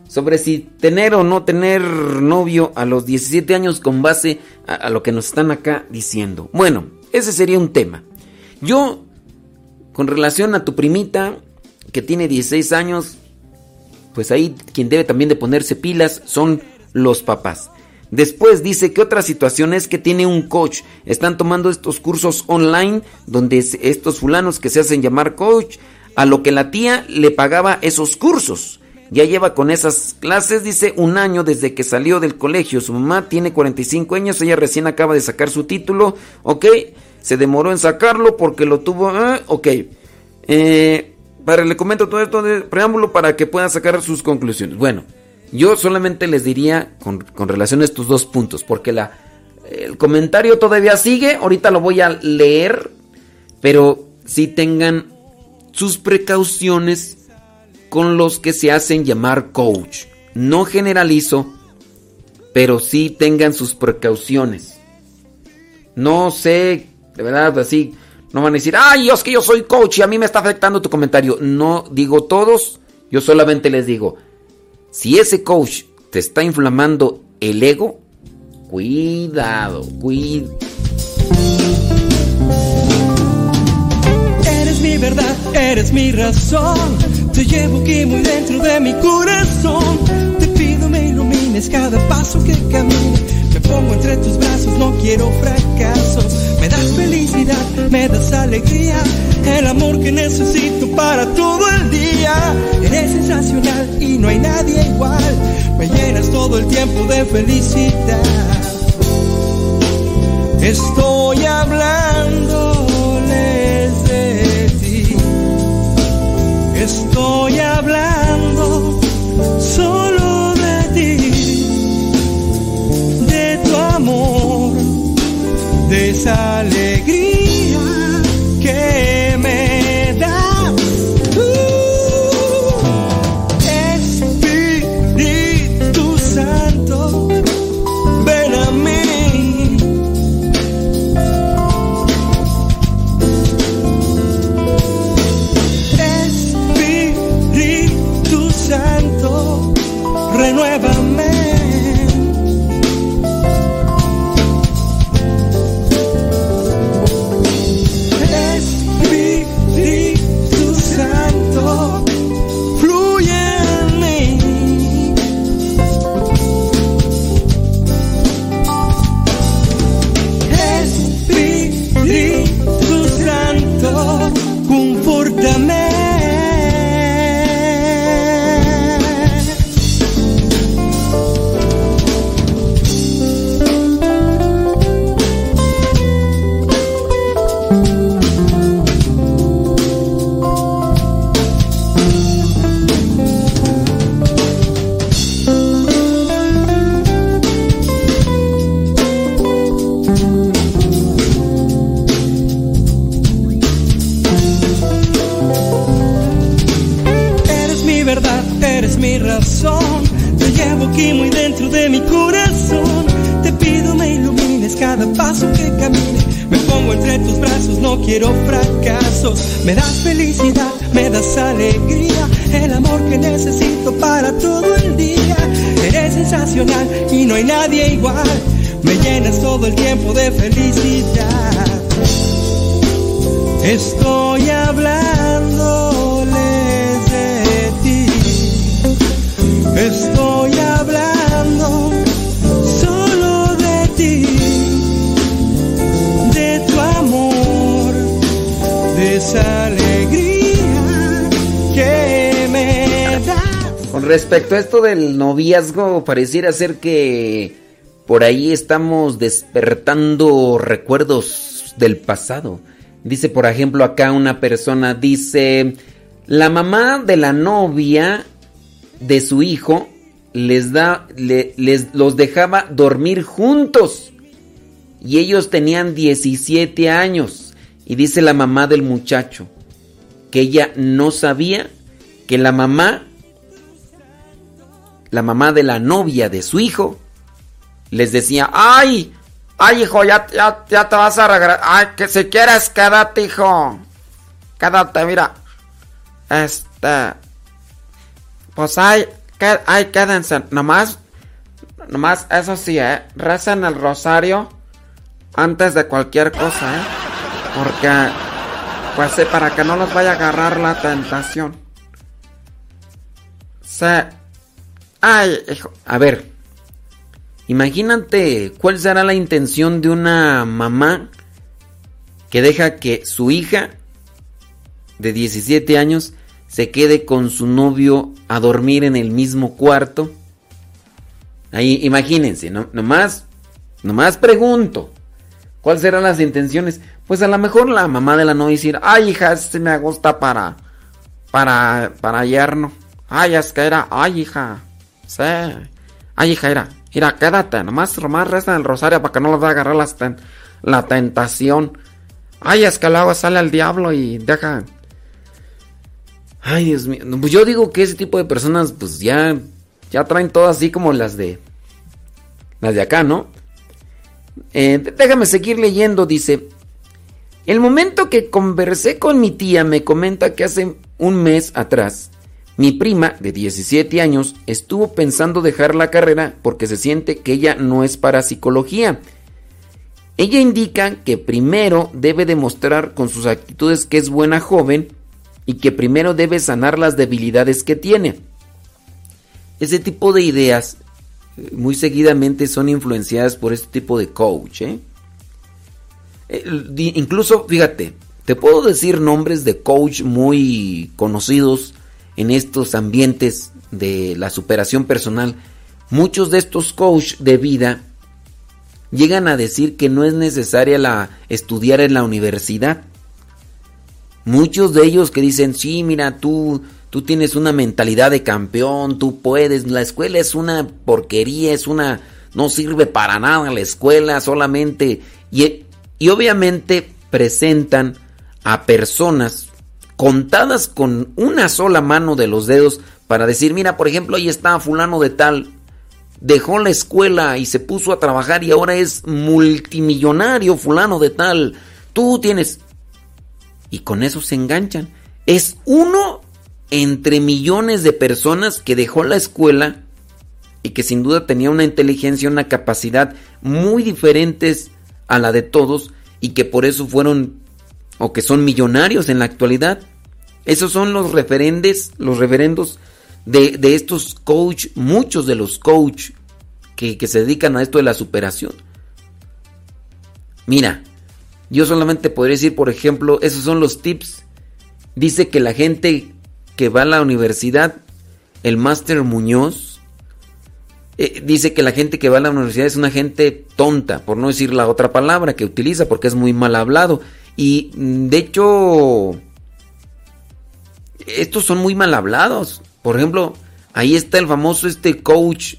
sobre si tener o no tener novio a los 17 años con base a, a lo que nos están acá diciendo. Bueno, ese sería un tema. Yo con relación a tu primita que tiene 16 años, pues ahí quien debe también de ponerse pilas son los papás. Después dice que otra situación es que tiene un coach. Están tomando estos cursos online donde estos fulanos que se hacen llamar coach, a lo que la tía le pagaba esos cursos. Ya lleva con esas clases, dice, un año desde que salió del colegio. Su mamá tiene 45 años, ella recién acaba de sacar su título, ok. Se demoró en sacarlo porque lo tuvo, eh, ok. Eh, para, le comento todo esto de preámbulo para que puedan sacar sus conclusiones. Bueno, yo solamente les diría con, con relación a estos dos puntos, porque la, el comentario todavía sigue, ahorita lo voy a leer, pero si tengan sus precauciones con los que se hacen llamar coach. No generalizo, pero sí tengan sus precauciones. No sé, de verdad, así no van a decir, ay, es que yo soy coach y a mí me está afectando tu comentario. No digo todos, yo solamente les digo, si ese coach te está inflamando el ego, cuidado, cuidado. Eres mi verdad, eres mi razón. Te llevo aquí muy dentro de mi corazón. Te pido me ilumines cada paso que camine. Me pongo entre tus brazos, no quiero fracasos. Me das felicidad, me das alegría, el amor que necesito para todo el día. Eres sensacional y no hay nadie igual. Me llenas todo el tiempo de felicidad. Estoy hablándoles de ti. Estoy hablando solo de pareciera ser que por ahí estamos despertando recuerdos del pasado. Dice, por ejemplo, acá una persona dice, la mamá de la novia de su hijo les da, le- les los dejaba dormir juntos y ellos tenían 17 años. Y dice la mamá del muchacho que ella no sabía que la mamá, la mamá de la novia de su hijo, les decía, ay, ay hijo, ya, ya, ya te vas a regresar, ay, que si quieres quédate hijo, quédate, mira, este, pues ay, ay, quédense, nomás, nomás, eso sí, eh, recen el rosario antes de cualquier cosa, eh, porque, pues sí, para que no los vaya a agarrar la tentación. Se, ay, hijo, a ver, Imagínate cuál será la intención de una mamá que deja que su hija de 17 años se quede con su novio a dormir en el mismo cuarto. Ahí, imagínense, ¿no? Nomás, nomás pregunto, ¿cuáles serán las intenciones? Pues a lo mejor la mamá de la novia decir, ay hija, este me gusta para, para, para yerno. Ay, es que ay hija, sí. Ay hija, era, mira, quédate, nomás, nomás resta el rosario para que no los vaya a agarrar las ten- la tentación. Ay, es que sale el diablo y deja... Ay, Dios mío. Pues yo digo que ese tipo de personas, pues ya, ya traen todo así como las de, las de acá, ¿no? Eh, déjame seguir leyendo, dice. El momento que conversé con mi tía me comenta que hace un mes atrás, mi prima de 17 años estuvo pensando dejar la carrera porque se siente que ella no es para psicología. Ella indica que primero debe demostrar con sus actitudes que es buena joven y que primero debe sanar las debilidades que tiene. Ese tipo de ideas eh, muy seguidamente son influenciadas por este tipo de coach. ¿eh? Incluso, fíjate, te puedo decir nombres de coach muy conocidos en estos ambientes de la superación personal. Muchos de estos coach de vida llegan a decir que no es necesaria la estudiar en la universidad. Muchos de ellos que dicen, sí, mira, tú, tú tienes una mentalidad de campeón, tú puedes, la escuela es una porquería, es una, no sirve para nada la escuela, solamente, y, y obviamente presentan a personas contadas con una sola mano de los dedos para decir, mira, por ejemplo, ahí está fulano de tal, dejó la escuela y se puso a trabajar y ahora es multimillonario fulano de tal, tú tienes... Y con eso se enganchan. Es uno entre millones de personas que dejó la escuela y que sin duda tenía una inteligencia, una capacidad muy diferentes a la de todos y que por eso fueron o que son millonarios en la actualidad. Esos son los referentes, los referendos de, estos coach, muchos de los coach que, que se dedican a esto de la superación. Mira, yo solamente podría decir, por ejemplo, esos son los tips. Dice que la gente que va a la universidad, el máster Muñoz, eh, dice que la gente que va a la universidad es una gente tonta, por no decir la otra palabra que utiliza, porque es muy mal hablado. Y mm, de hecho, estos son muy mal hablados. Por ejemplo, ahí está el famoso este coach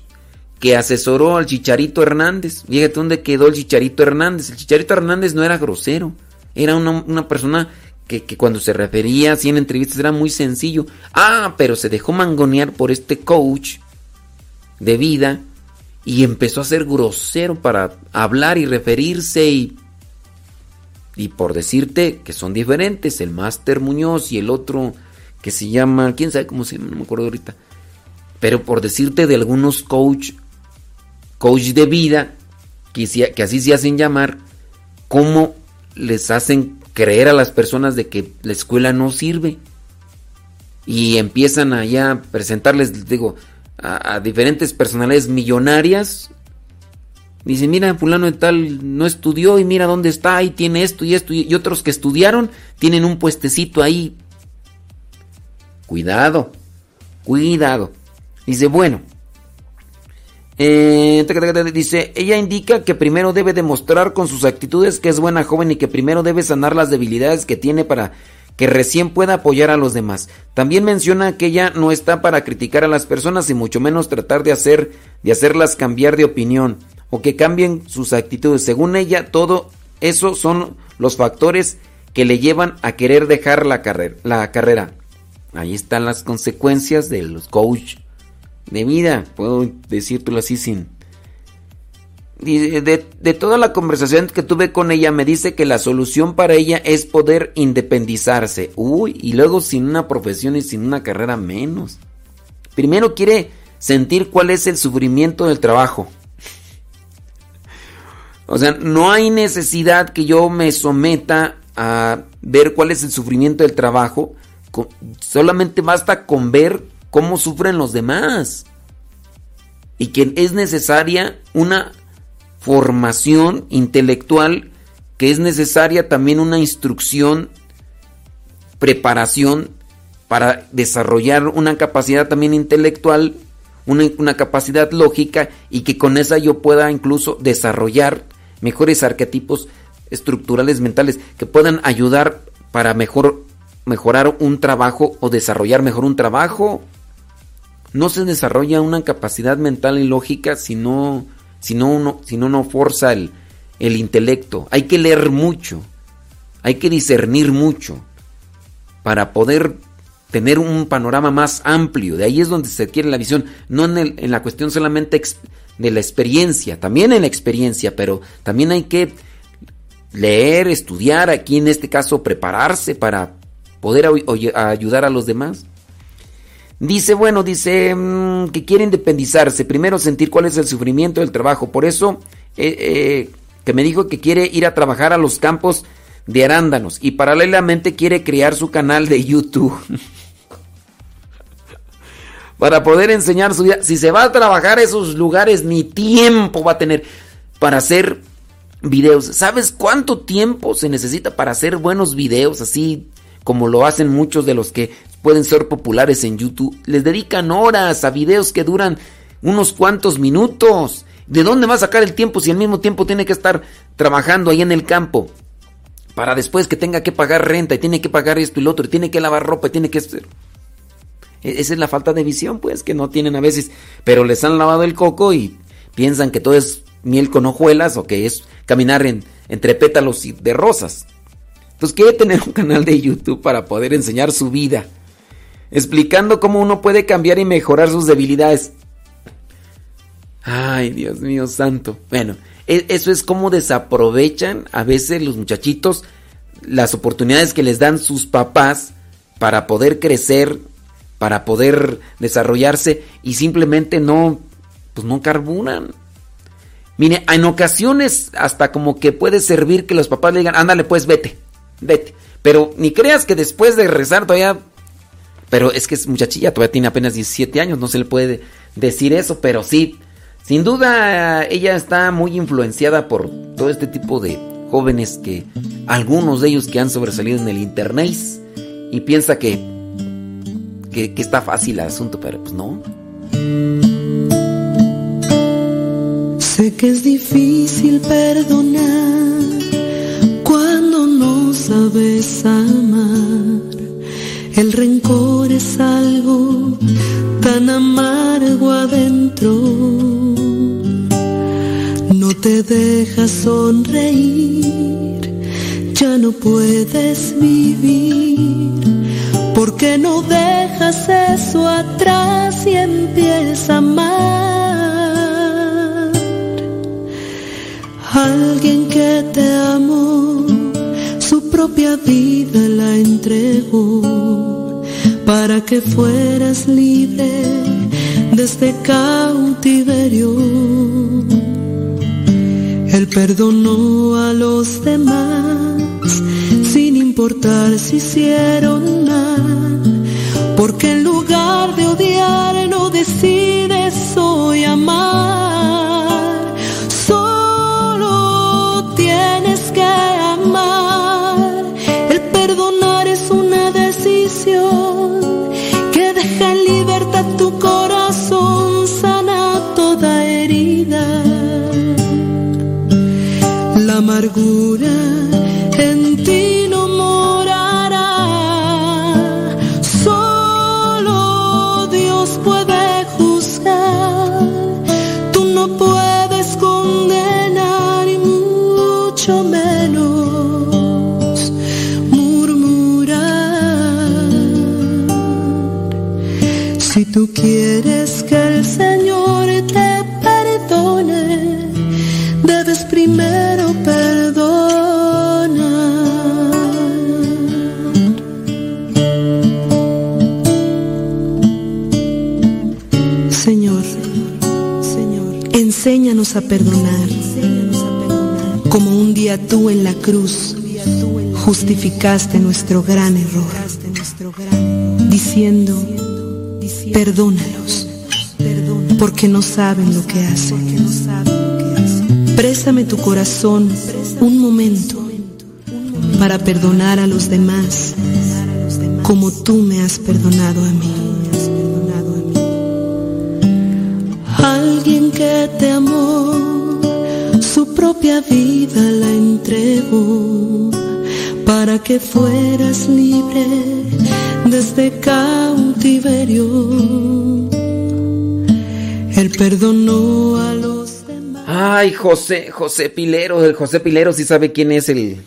que asesoró al Chicharito Hernández. Fíjate dónde quedó el Chicharito Hernández. El Chicharito Hernández no era grosero. Era una, una persona que, que cuando se refería así en entrevistas era muy sencillo. Ah, pero se dejó mangonear por este coach de vida y empezó a ser grosero para hablar y referirse y y por decirte que son diferentes, el Máster Muñoz y el otro que se llama, quién sabe cómo se llama, no me acuerdo ahorita. Pero por decirte de algunos coach coach de vida, que, que así se hacen llamar, cómo les hacen creer a las personas de que la escuela no sirve. Y empiezan allá a presentarles, digo, a, diferentes personalidades millonarias. Dicen, mira, fulano de tal no estudió y mira dónde está y tiene esto y esto. Y otros que estudiaron tienen un puestecito ahí. Cuidado, cuidado. Dice, bueno. eh, dice, ella indica que primero debe demostrar con sus actitudes que es buena joven y que primero debe sanar las debilidades que tiene para que recién pueda apoyar a los demás. También menciona que ella no está para criticar a las personas y mucho menos tratar de hacer de hacerlas cambiar de opinión o que cambien sus actitudes. Según ella, todo eso son los factores que le llevan a querer dejar. La carrera. Ahí están las consecuencias de los coach de vida. Puedo decírtelo así sin. De, de toda la conversación que tuve con ella, me dice que la solución para ella es poder independizarse. Uy, y luego sin una profesión y sin una carrera menos. Primero quiere sentir cuál es el sufrimiento del trabajo. O sea, no hay necesidad que yo me someta a ver cuál es el sufrimiento del trabajo. Solamente basta con ver cómo sufren los demás. Y que es necesaria una formación intelectual, que es necesaria también una instrucción, preparación para desarrollar una capacidad también intelectual, una, una capacidad lógica y que con esa yo pueda incluso desarrollar mejores arquetipos estructurales mentales que puedan ayudar para mejor mejorar un trabajo o desarrollar mejor un trabajo. No se desarrolla una capacidad mental y lógica si no, uno, no, forza el, el intelecto. Hay que leer mucho, hay que discernir mucho para poder tener un panorama más amplio. De ahí es donde se adquiere la visión, no en, la cuestión solamente de la experiencia, también en la experiencia, pero también hay que leer, estudiar, aquí en este caso prepararse para poder ayudar a los demás. Dice, bueno, dice mm, que quiere independizarse, primero sentir cuál es el sufrimiento del trabajo, por eso eh, eh, que me dijo que quiere ir a trabajar a los campos de arándanos y paralelamente quiere crear su canal de YouTube. [laughs] para poder enseñar su vida. Si se va a trabajar a esos lugares, ni tiempo va a tener para hacer videos. ¿Sabes cuánto tiempo se necesita para hacer buenos videos así como lo hacen muchos de los que pueden ser populares en YouTube? Les dedican horas a videos que duran unos cuantos minutos. ¿De dónde va a sacar el tiempo si al mismo tiempo tiene que estar trabajando ahí en el campo? Para después que tenga que pagar renta y tiene que pagar esto y lo otro, y tiene que lavar ropa y tiene que. E- Esa es la falta de visión, pues, que no tienen a veces. Pero les han lavado el coco y piensan que todo es miel con hojuelas o que es caminar en- entre pétalos de rosas. Entonces quiere tener un canal de YouTube para poder enseñar su vida. Explicando cómo uno puede cambiar y mejorar sus debilidades. Ay, Dios mío santo. Bueno, e- eso es como desaprovechan a veces los muchachitos las oportunidades que les dan sus papás para poder crecer, para poder desarrollarse y simplemente no, pues no carburan. Mire, en ocasiones hasta como que puede servir que los papás le digan, ándale pues vete, vete. Pero ni creas que después de rezar todavía... Pero es que es muchachilla, todavía tiene apenas 17 años, no se le puede decir eso, pero sí, sin duda ella está muy influenciada por todo este tipo de jóvenes que, algunos de ellos que han sobresalido en el internet y piensa que, que, que está fácil el asunto, pero pues no. Sé que es difícil perdonar sabes amar. El rencor es algo tan amargo adentro. No te dejas sonreír, ya no puedes vivir. Porque no dejas eso atrás y empiezas a amar? Alguien que te amó, propia vida la entregó para que fueras libre de este cautiverio. perdonó a los demás sin importar si hicieron mal, porque en lugar de odiar no decides hoy amar. Solo tienes amargura en ti no morará. Solo Dios puede juzgar. Tú no puedes condenar y mucho menos murmurar. Si tú quieres a perdonar, como un día tú en la cruz justificaste nuestro gran error, diciendo, perdónalos, porque no saben lo que hacen. Préstame tu corazón un momento para perdonar a los demás como tú me has perdonado a mí. Que te amó, su propia vida la entregó para que fueras libre desde cautiverio. Él perdonó a los Ay, José, José Pilero, el José Pilero sí sabe quién es el...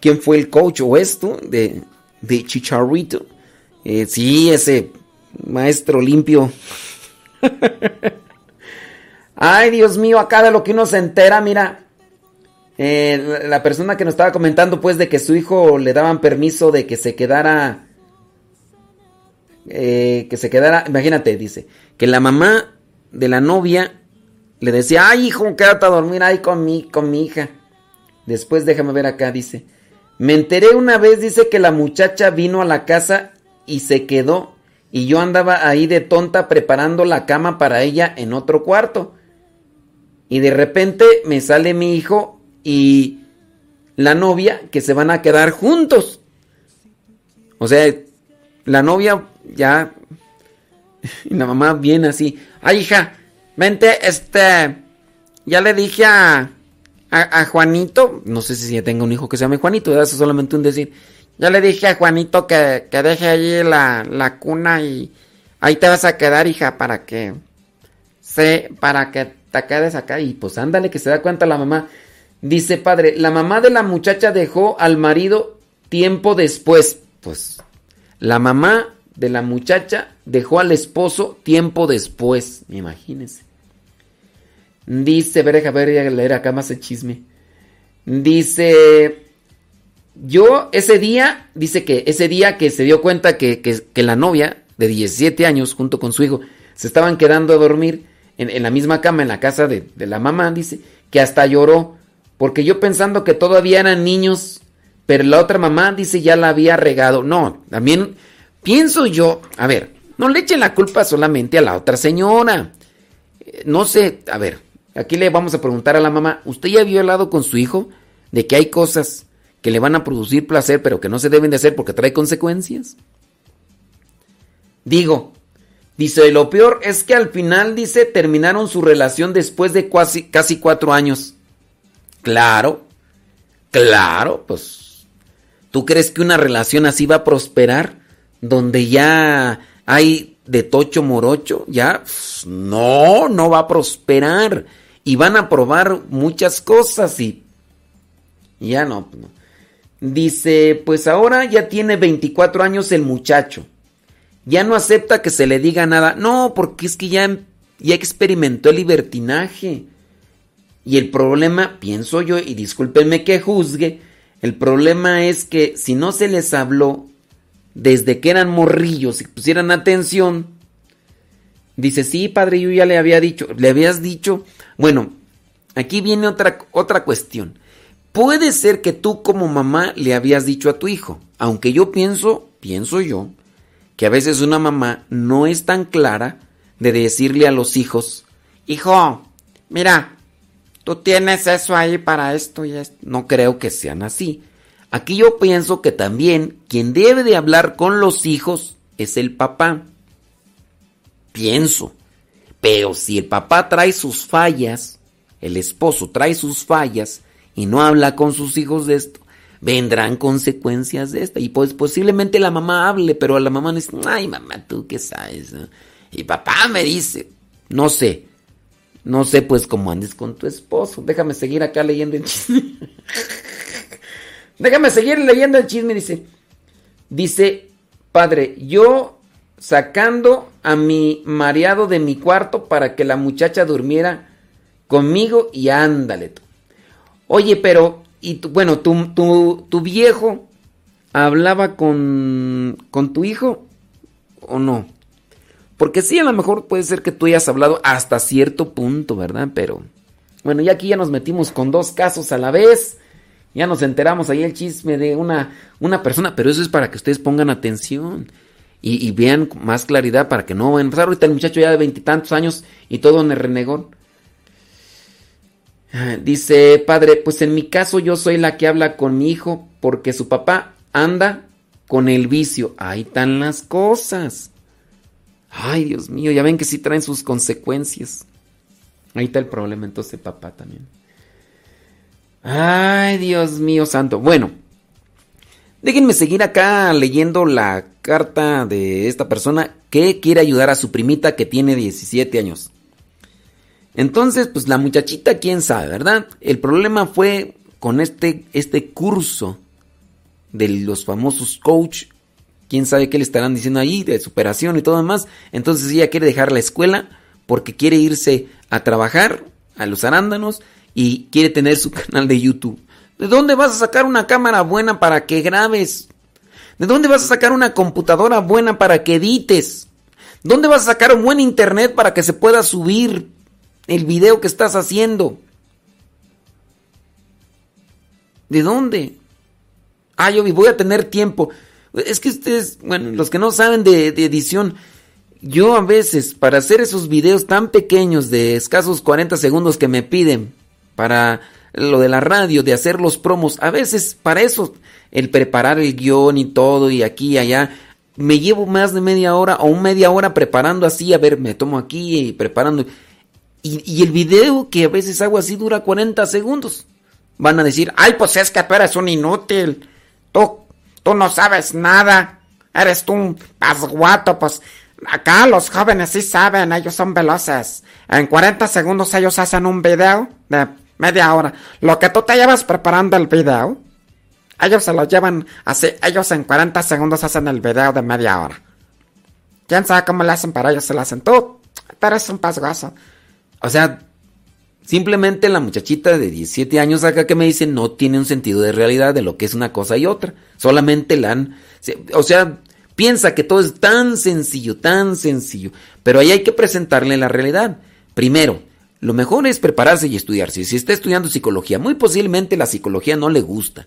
¿Quién fue el coach o esto de, de Chicharrito? Eh, sí, ese maestro limpio. [laughs] Ay, Dios mío, acá de lo que uno se entera, mira. eh, la- persona que nos estaba comentando, pues, de que su hijo le daban permiso de que se quedara. eh, que se quedara. Imagínate, dice. Que la mamá de la novia le decía, ay, hijo, quédate a dormir ahí con mi, con mi hija. Después, déjame ver acá, dice. Me enteré una vez, dice que la muchacha vino a la casa y se quedó. Y yo andaba ahí de tonta preparando la cama para ella en otro cuarto. Y de repente me sale mi hijo y la novia que se van a quedar juntos. O sea, la novia ya... [laughs] Y la mamá viene así. Ay, hija, vente, este... Ya le dije a, a, Juanito, no sé si ya tenga un hijo que se llame Juanito, eso es solamente un decir. Ya le dije a Juanito que, que deje allí la, la cuna y ahí te vas a quedar, hija, para que... Se, para que quedes acá. Y pues ándale, que se da cuenta la mamá. Dice padre, la mamá de la muchacha dejó al marido tiempo después. Pues la mamá de la muchacha dejó al esposo tiempo después. Imagínense. Dice, ver, a ver, a leer acá más el chisme. Dice, yo ese día, dice que ese día que se dio cuenta que, que- que la novia de 17 años junto con su hijo se estaban quedando a dormir en, la misma cama en la casa de, la mamá, dice, que hasta lloró, porque yo pensando que todavía eran niños, pero la otra mamá dice ya la había regado. No, también pienso yo, a ver, no le echen la culpa solamente a la otra señora. Eh, No sé, a ver, aquí le vamos a preguntar a la mamá, ¿usted ya había hablado con su hijo de que hay cosas que le van a producir placer pero que no se deben de hacer porque trae consecuencias? Digo, dice, lo peor es que al final, dice, terminaron su relación después de casi, casi cuatro años. Claro, claro, pues, ¿tú crees que una relación así va a prosperar? Donde ya hay de tocho morocho, ya, Pff, no, no va a prosperar. Y van a probar muchas cosas y ya no, pues no. Dice, pues ahora ya tiene 24 años el muchacho. Ya no acepta que se le diga nada. No, porque es que ya, ya experimentó el libertinaje. Y el problema, pienso yo, y discúlpenme que juzgue, el problema es que si no se les habló desde que eran morrillos y pusieran atención, dice, sí, padre, yo ya le había dicho, le habías dicho, bueno, aquí viene otra, otra cuestión. Puede ser que tú como mamá le habías dicho a tu hijo, aunque yo pienso, pienso yo, que a veces una mamá no es tan clara de decirle a los hijos, hijo, mira, tú tienes eso ahí para esto y esto. No creo que sean así. Aquí yo pienso que también quien debe de hablar con los hijos es el papá. Pienso. Pero si el papá trae sus fallas, el esposo trae sus fallas y no habla con sus hijos de esto, vendrán consecuencias de esto. Y pues posiblemente la mamá hable, pero a la mamá dice, ay mamá, tú qué sabes. Y papá me dice, no sé, no sé pues cómo andes con tu esposo. Déjame seguir acá leyendo el chisme. [laughs] Déjame seguir leyendo el chisme, dice. Dice, padre, yo sacando a mi mareado de mi cuarto para que la muchacha durmiera conmigo y ándale. tú. Oye, pero, y tu- bueno, tu, tu, tu viejo hablaba con, con tu hijo o no? Porque sí, a lo mejor puede ser que tú hayas hablado hasta cierto punto, ¿verdad? Pero, bueno, ya aquí ya nos metimos con dos casos a la vez. Ya nos enteramos ahí el chisme de una, una persona, pero eso es para que ustedes pongan atención y, y vean más claridad para que no vayan a ahorita el muchacho ya de veintitantos años y todo en el renegón. Dice, padre, pues en mi caso yo soy la que habla con mi hijo porque su papá anda con el vicio. Ahí están las cosas. Ay, Dios mío, ya ven que sí traen sus consecuencias. Ahí está el problema entonces, papá también. Ay, Dios mío santo. Bueno, déjenme seguir acá leyendo la carta de esta persona que quiere ayudar a su primita que tiene 17 años. Entonces, pues la muchachita, quién sabe, ¿verdad? El problema fue con este, este curso de los famosos coach. Quién sabe qué le estarán diciendo ahí, de superación y todo demás. Entonces ella quiere dejar la escuela porque quiere irse a trabajar a los arándanos y quiere tener su [laughs] canal de YouTube. ¿De dónde vas a sacar una cámara buena para que grabes? ¿De dónde vas a sacar una computadora buena para que edites? ¿Dónde vas a sacar un buen internet para que se pueda subir el video que estás haciendo? ¿De dónde? Ah, yo voy a tener tiempo. Es que ustedes, bueno, los que no saben de, edición, yo a veces, para hacer esos videos tan pequeños de escasos 40 segundos que me piden para lo de la radio, de hacer los promos, a veces para eso, el preparar el guion y todo, y aquí y allá, me llevo más de media hora o media hora preparando así, a ver, me tomo aquí y preparando. Y, el video que a veces hago así dura 40 segundos. Van a decir, ay, pues es que tú eres un inútil. Tú, tú no sabes nada. Eres tú un pasguato, pues. Acá los jóvenes sí saben, ellos son veloces. En 40 segundos ellos hacen un video de media hora. Lo que tú te llevas preparando el video, ellos se lo llevan así. Ellos en 40 segundos hacen el video de media hora. ¿Quién sabe cómo lo hacen? Pero ellos se lo hacen. Tú, tú eres un pasguazo. O sea, simplemente la muchachita de 17 años acá que me dice no tiene un sentido de realidad de lo que es una cosa y otra. Solamente la han... O sea, piensa que todo es tan sencillo, tan sencillo. Pero ahí hay que presentarle la realidad. Primero, lo mejor es prepararse y estudiar. Si, si está estudiando psicología, muy posiblemente la psicología no le gusta.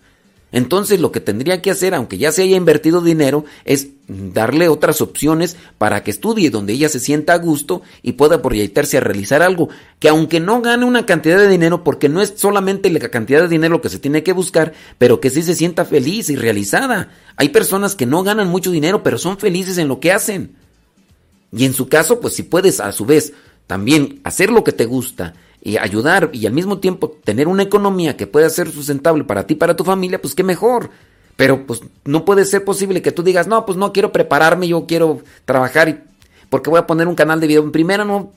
Entonces lo que tendría que hacer, aunque ya se haya invertido dinero, es darle otras opciones para que estudie donde ella se sienta a gusto y pueda proyectarse a realizar algo que aunque no gane una cantidad de dinero, porque no es solamente la cantidad de dinero que se tiene que buscar, pero que sí se sienta feliz y realizada. Hay personas que no ganan mucho dinero, pero son felices en lo que hacen. Y en su caso, pues si puedes a su vez también hacer lo que te gusta y ayudar y al mismo tiempo tener una economía que pueda ser sustentable para ti para tu familia, pues qué mejor. Pero pues no puede ser posible que tú digas, no, pues no quiero prepararme, yo quiero trabajar y porque voy a poner un canal de video. En primera no,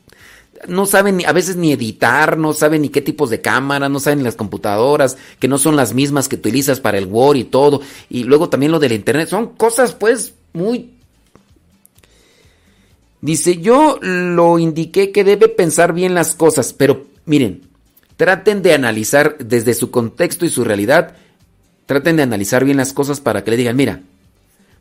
no saben a veces ni editar, no saben ni qué tipos de cámara, no saben ni las computadoras, que no son las mismas que utilizas para el Word y todo. Y luego también lo del internet, son cosas pues muy Dice, yo lo indiqué que debe pensar bien las cosas, pero miren, traten de analizar desde su contexto y su realidad, traten de analizar bien las cosas para que le digan, mira,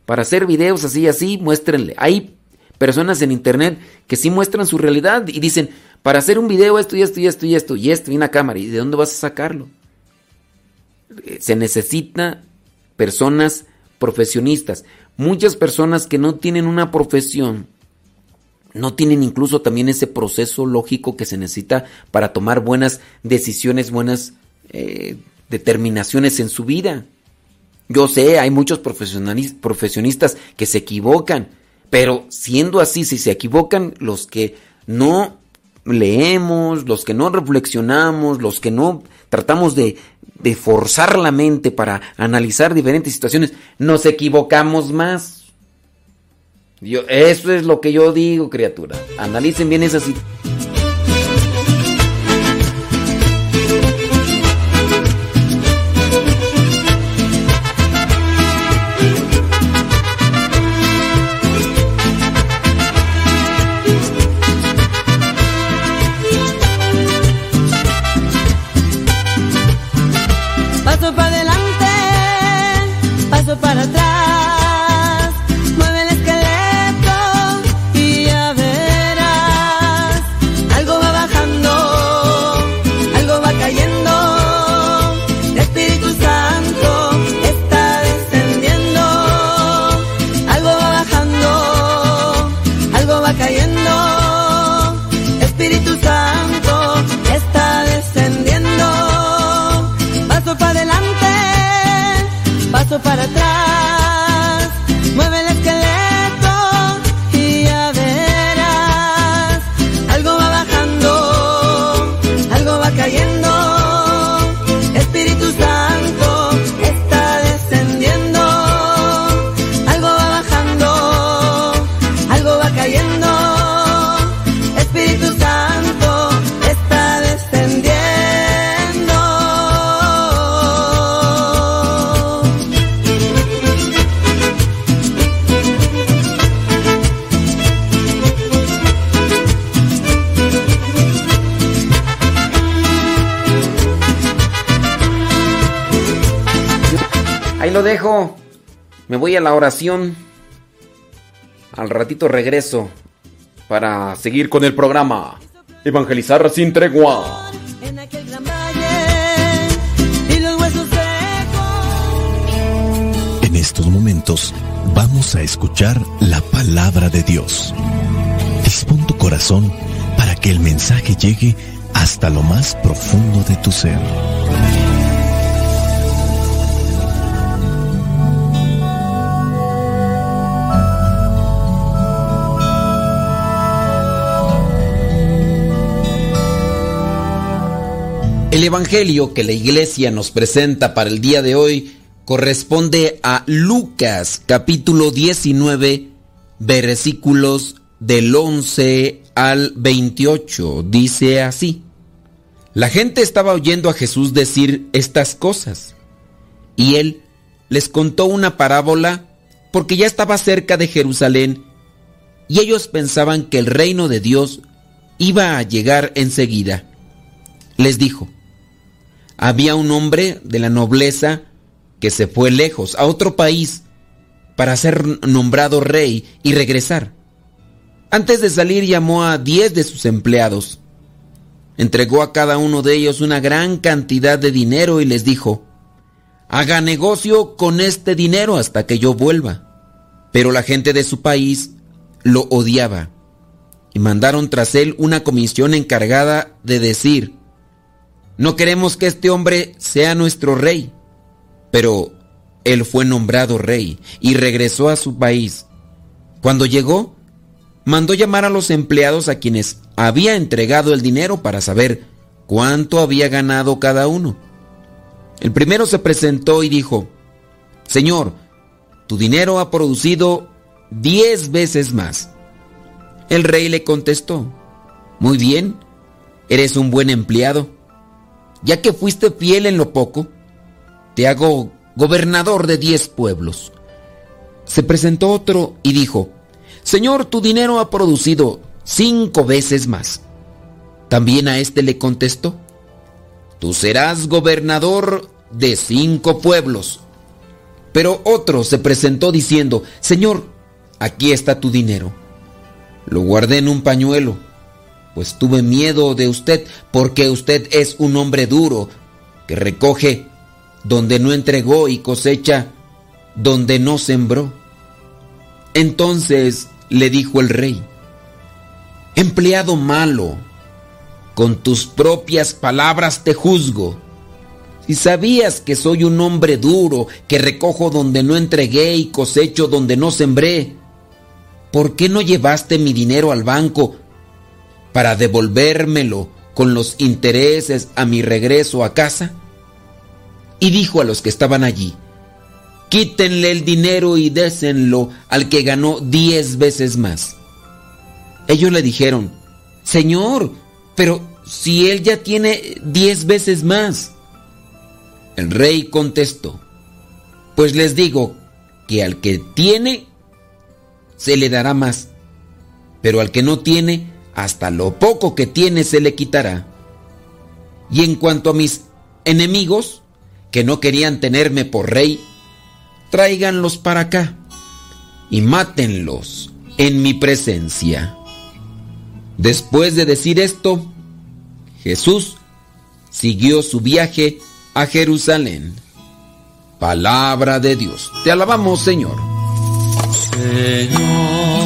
para hacer videos así y así, muéstrenle. Hay personas en internet que sí muestran su realidad y dicen, para hacer un video esto y esto y esto y esto y esto y una cámara. ¿Y de dónde vas a sacarlo? Eh, Se necesita personas profesionistas. Muchas personas que no tienen una profesión, no tienen incluso también ese proceso lógico que se necesita para tomar buenas decisiones, buenas eh, determinaciones en su vida. Yo sé, hay muchos profesionistas que se equivocan, pero siendo así, si se equivocan los que no leemos, los que no reflexionamos, los que no tratamos de, de forzar la mente para analizar diferentes situaciones, nos equivocamos más. Eso es lo que yo digo, criatura. Analicen bien esas situaciones. La oración. Al ratito regreso para seguir con el programa. Evangelizar sin tregua. En aquel gran valle y los huesos secos. En estos momentos vamos a escuchar la palabra de Dios. Dispón tu corazón para que el mensaje llegue hasta lo más profundo de tu ser. El Evangelio que la iglesia nos presenta para el día de hoy corresponde a Lucas capítulo 19 versículos del 11 al 28. Dice así. La gente estaba oyendo a Jesús decir estas cosas y él les contó una parábola porque ya estaba cerca de Jerusalén y ellos pensaban que el reino de Dios iba a llegar enseguida. Les dijo, había un hombre de la nobleza que se fue lejos, a otro país, para ser nombrado rey y regresar. Antes de salir llamó a diez de sus empleados. Entregó a cada uno de ellos una gran cantidad de dinero y les dijo, haga negocio con este dinero hasta que yo vuelva. Pero la gente de su país lo odiaba y mandaron tras él una comisión encargada de decir, no queremos que este hombre sea nuestro rey. Pero él fue nombrado rey y regresó a su país. Cuando llegó, mandó llamar a los empleados a quienes había entregado el dinero para saber cuánto había ganado cada uno. El primero se presentó y dijo, Señor, tu dinero ha producido diez veces más. El rey le contestó, Muy bien, eres un buen empleado. Ya que fuiste fiel en lo poco, te hago gobernador de diez pueblos. Se presentó otro y dijo, Señor, tu dinero ha producido cinco veces más. También a este le contestó, Tú serás gobernador de cinco pueblos. Pero otro se presentó diciendo, Señor, aquí está tu dinero. Lo guardé en un pañuelo, pues tuve miedo de usted porque usted es un hombre duro que recoge donde no entregó y cosecha donde no sembró. Entonces le dijo el rey, empleado malo, con tus propias palabras te juzgo. Si sabías que soy un hombre duro, que recojo donde no entregué y cosecho donde no sembré, ¿por qué no llevaste mi dinero al banco para devolvérmelo con los intereses a mi regreso a casa? Y dijo a los que estaban allí, quítenle el dinero y désenlo al que ganó diez veces más. Ellos le dijeron, Señor, pero si él ya tiene diez veces más. El rey contestó, pues les digo que al que tiene, se le dará más, pero al que no tiene, hasta lo poco que tiene se le quitará. Y en cuanto a mis enemigos, que no querían tenerme por rey, tráiganlos para acá y mátenlos en mi presencia. Después de decir esto, Jesús siguió su viaje a Jerusalén. Palabra de Dios. Te alabamos, Señor. Señor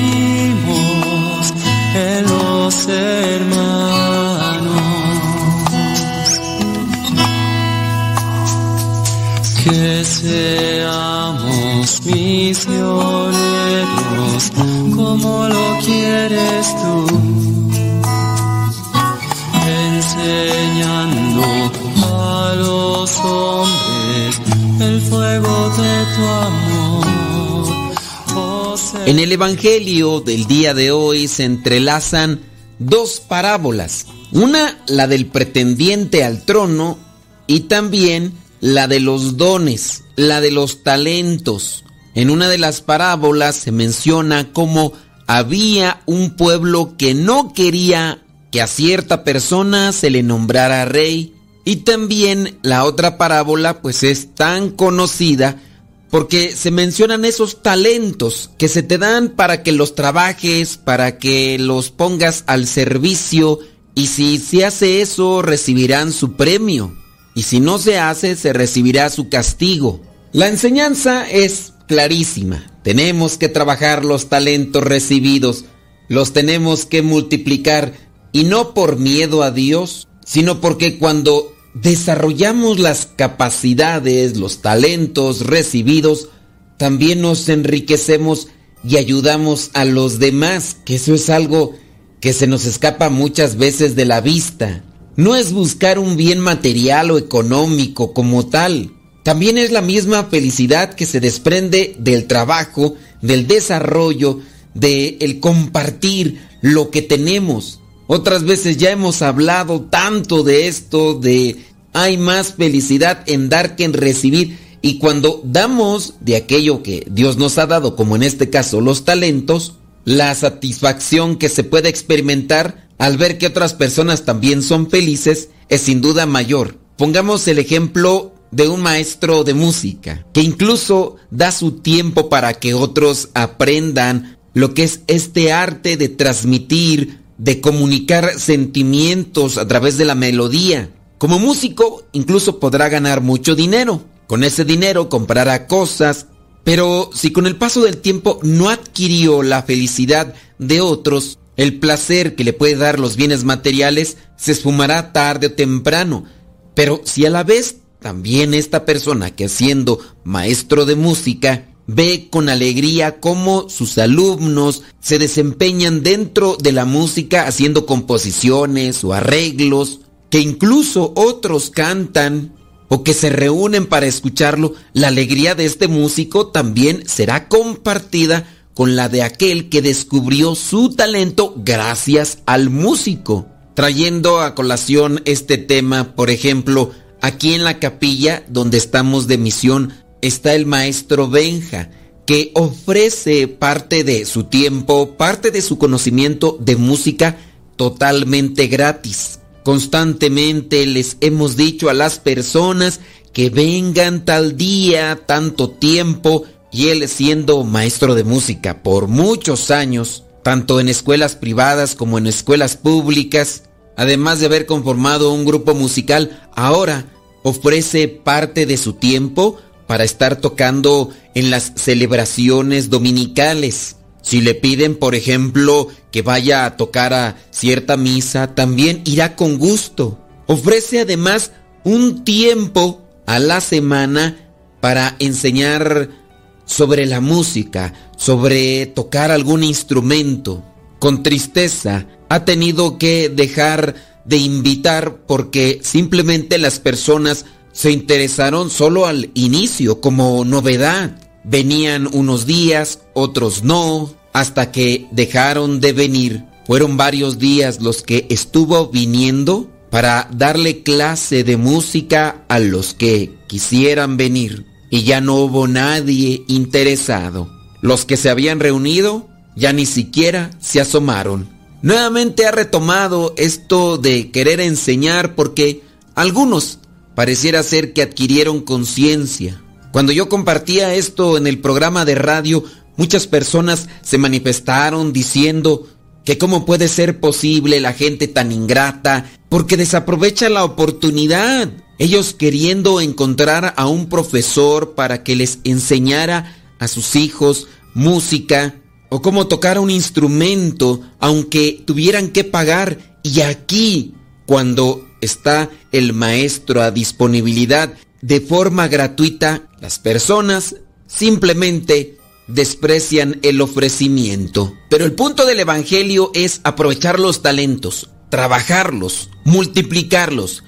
hermanos. Que seamos misioneros como lo quieres tú enseñando a los hombres el fuego de tu amor. Oh, En el Evangelio del día de hoy se entrelazan dos parábolas. Una, la del pretendiente al trono, y también la de los dones, la de los talentos. En una de las parábolas se menciona cómo había un pueblo que no quería que a cierta persona se le nombrara rey. Y también la otra parábola pues es tan conocida porque se mencionan esos talentos que se te dan para que los trabajes, para que los pongas al servicio y si se hace eso recibirán su premio y si no se hace se recibirá su castigo. La enseñanza es clarísima. Tenemos que trabajar los talentos recibidos, los tenemos que multiplicar y no por miedo a Dios, sino porque cuando desarrollamos las capacidades, los talentos recibidos, también nos enriquecemos y ayudamos a los demás, que eso es algo que se nos escapa muchas veces de la vista. No es buscar un bien material o económico como tal, también es la misma felicidad que se desprende del trabajo, del desarrollo, de compartir lo que tenemos. Otras veces ya hemos hablado tanto de esto, de hay más felicidad en dar que en recibir. Y cuando damos de aquello que Dios nos ha dado, como en este caso los talentos, la satisfacción que se puede experimentar al ver que otras personas también son felices es sin duda mayor. Pongamos el ejemplo de un maestro de música, que incluso da su tiempo para que otros aprendan lo que es este arte de transmitir, de comunicar sentimientos a través de la melodía. Como músico, incluso podrá ganar mucho dinero. Con ese dinero comprará cosas, pero si con el paso del tiempo no adquirió la felicidad de otros, el placer que le puede dar los bienes materiales se esfumará tarde o temprano. Pero si a la vez también esta persona que siendo maestro de música ve con alegría cómo sus alumnos se desempeñan dentro de la música haciendo composiciones o arreglos, que incluso otros cantan o que se reúnen para escucharlo, la alegría de este músico también será compartida con la de aquel que descubrió su talento gracias al músico. Trayendo a colación este tema, por ejemplo, aquí en la capilla donde estamos de misión está el maestro Benja, que ofrece parte de su tiempo, parte de su conocimiento de música totalmente gratis. Constantemente les hemos dicho a las personas que vengan tal día, tanto tiempo, y él siendo maestro de música por muchos años, tanto en escuelas privadas como en escuelas públicas, además de haber conformado un grupo musical, ahora ofrece parte de su tiempo para estar tocando en las celebraciones dominicales. Si le piden, por ejemplo, que vaya a tocar a cierta misa, también irá con gusto. Ofrece además un tiempo a la semana para enseñar sobre la música, sobre tocar algún instrumento. Con tristeza ha tenido que dejar de invitar porque simplemente las personas se interesaron solo al inicio como novedad. Venían unos días, otros no, hasta que dejaron de venir. Fueron varios días los que estuvo viniendo para darle clase de música a los que quisieran venir. Y ya no hubo nadie interesado. Los que se habían reunido ya ni siquiera se asomaron. Nuevamente ha retomado esto de querer enseñar porque algunos pareciera ser que adquirieron conciencia. Cuando yo compartía esto en el programa de radio, muchas personas se manifestaron diciendo que cómo puede ser posible la gente tan ingrata porque desaprovecha la oportunidad. Ellos queriendo encontrar a un profesor para que les enseñara a sus hijos música o cómo tocar un instrumento aunque tuvieran que pagar. Y aquí, cuando está el maestro a disponibilidad de forma gratuita, las personas simplemente desprecian el ofrecimiento. Pero el punto del Evangelio es aprovechar los talentos, trabajarlos, multiplicarlos.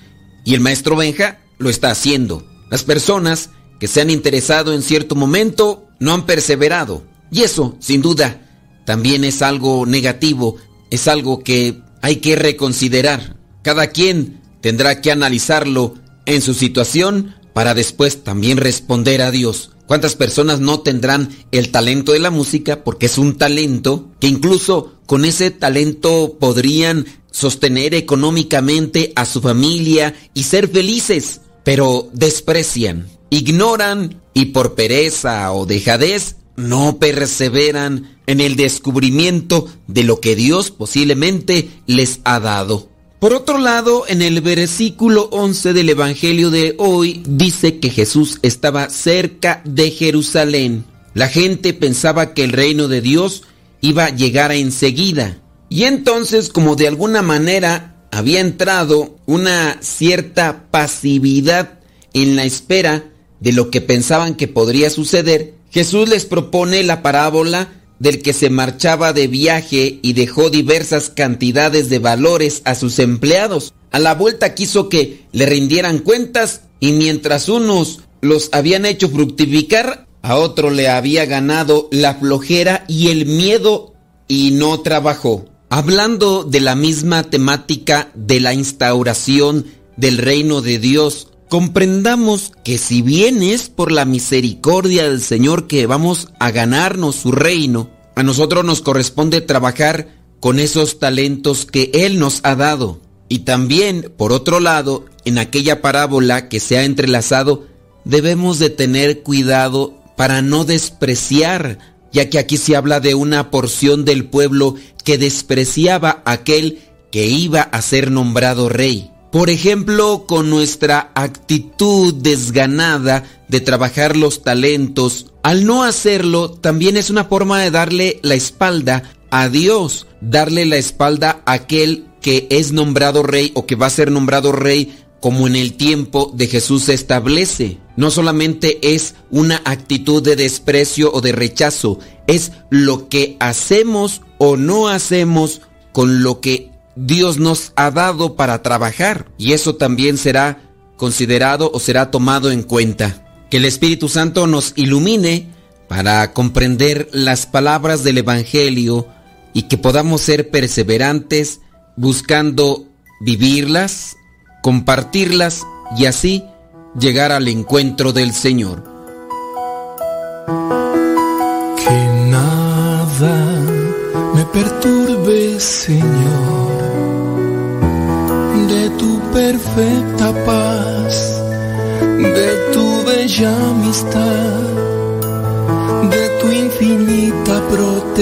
Y el maestro Benja lo está haciendo. Las personas que se han interesado en cierto momento no han perseverado. Y eso, sin duda, también es algo negativo, es algo que hay que reconsiderar. Cada quien tendrá que analizarlo en su situación para después también responder a Dios. ¿Cuántas personas no tendrán el talento de la música porque es un talento que incluso con ese talento podrían sostener económicamente a su familia y ser felices, pero desprecian, ignoran y por pereza o dejadez no perseveran en el descubrimiento de lo que Dios posiblemente les ha dado. Por otro lado, en el versículo 11 del Evangelio de hoy dice que Jesús estaba cerca de Jerusalén. La gente pensaba que el reino de Dios iba a llegar enseguida. Y entonces, como de alguna manera había entrado una cierta pasividad en la espera de lo que pensaban que podría suceder, Jesús les propone la parábola del que se marchaba de viaje y dejó diversas cantidades de valores a sus empleados. A la vuelta quiso que le rindieran cuentas y mientras unos los habían hecho fructificar, a otro le había ganado la flojera y el miedo y no trabajó. Hablando de la misma temática de la instauración del reino de Dios, comprendamos que si bien es por la misericordia del Señor que vamos a ganarnos su reino, a nosotros nos corresponde trabajar con esos talentos que Él nos ha dado. Y también, por otro lado, en aquella parábola que se ha entrelazado, debemos de tener cuidado para no despreciar, ya que aquí se habla de una porción del pueblo que despreciaba a aquel que iba a ser nombrado rey. Por ejemplo, con nuestra actitud desganada de trabajar los talentos, al no hacerlo también es una forma de darle la espalda a Dios, darle la espalda a aquel que es nombrado rey o que va a ser nombrado rey como en el tiempo de Jesús se establece. No solamente es una actitud de desprecio o de rechazo, es lo que hacemos o no hacemos con lo que Dios nos ha dado para trabajar y eso también será considerado o será tomado en cuenta. Que el Espíritu Santo nos ilumine para comprender las palabras del Evangelio y que podamos ser perseverantes buscando vivirlas, compartirlas y así llegar al encuentro del Señor. Que nada me perturbe, Señor, de tu perfecta paz, de tu bella amistad, de tu infinita protección.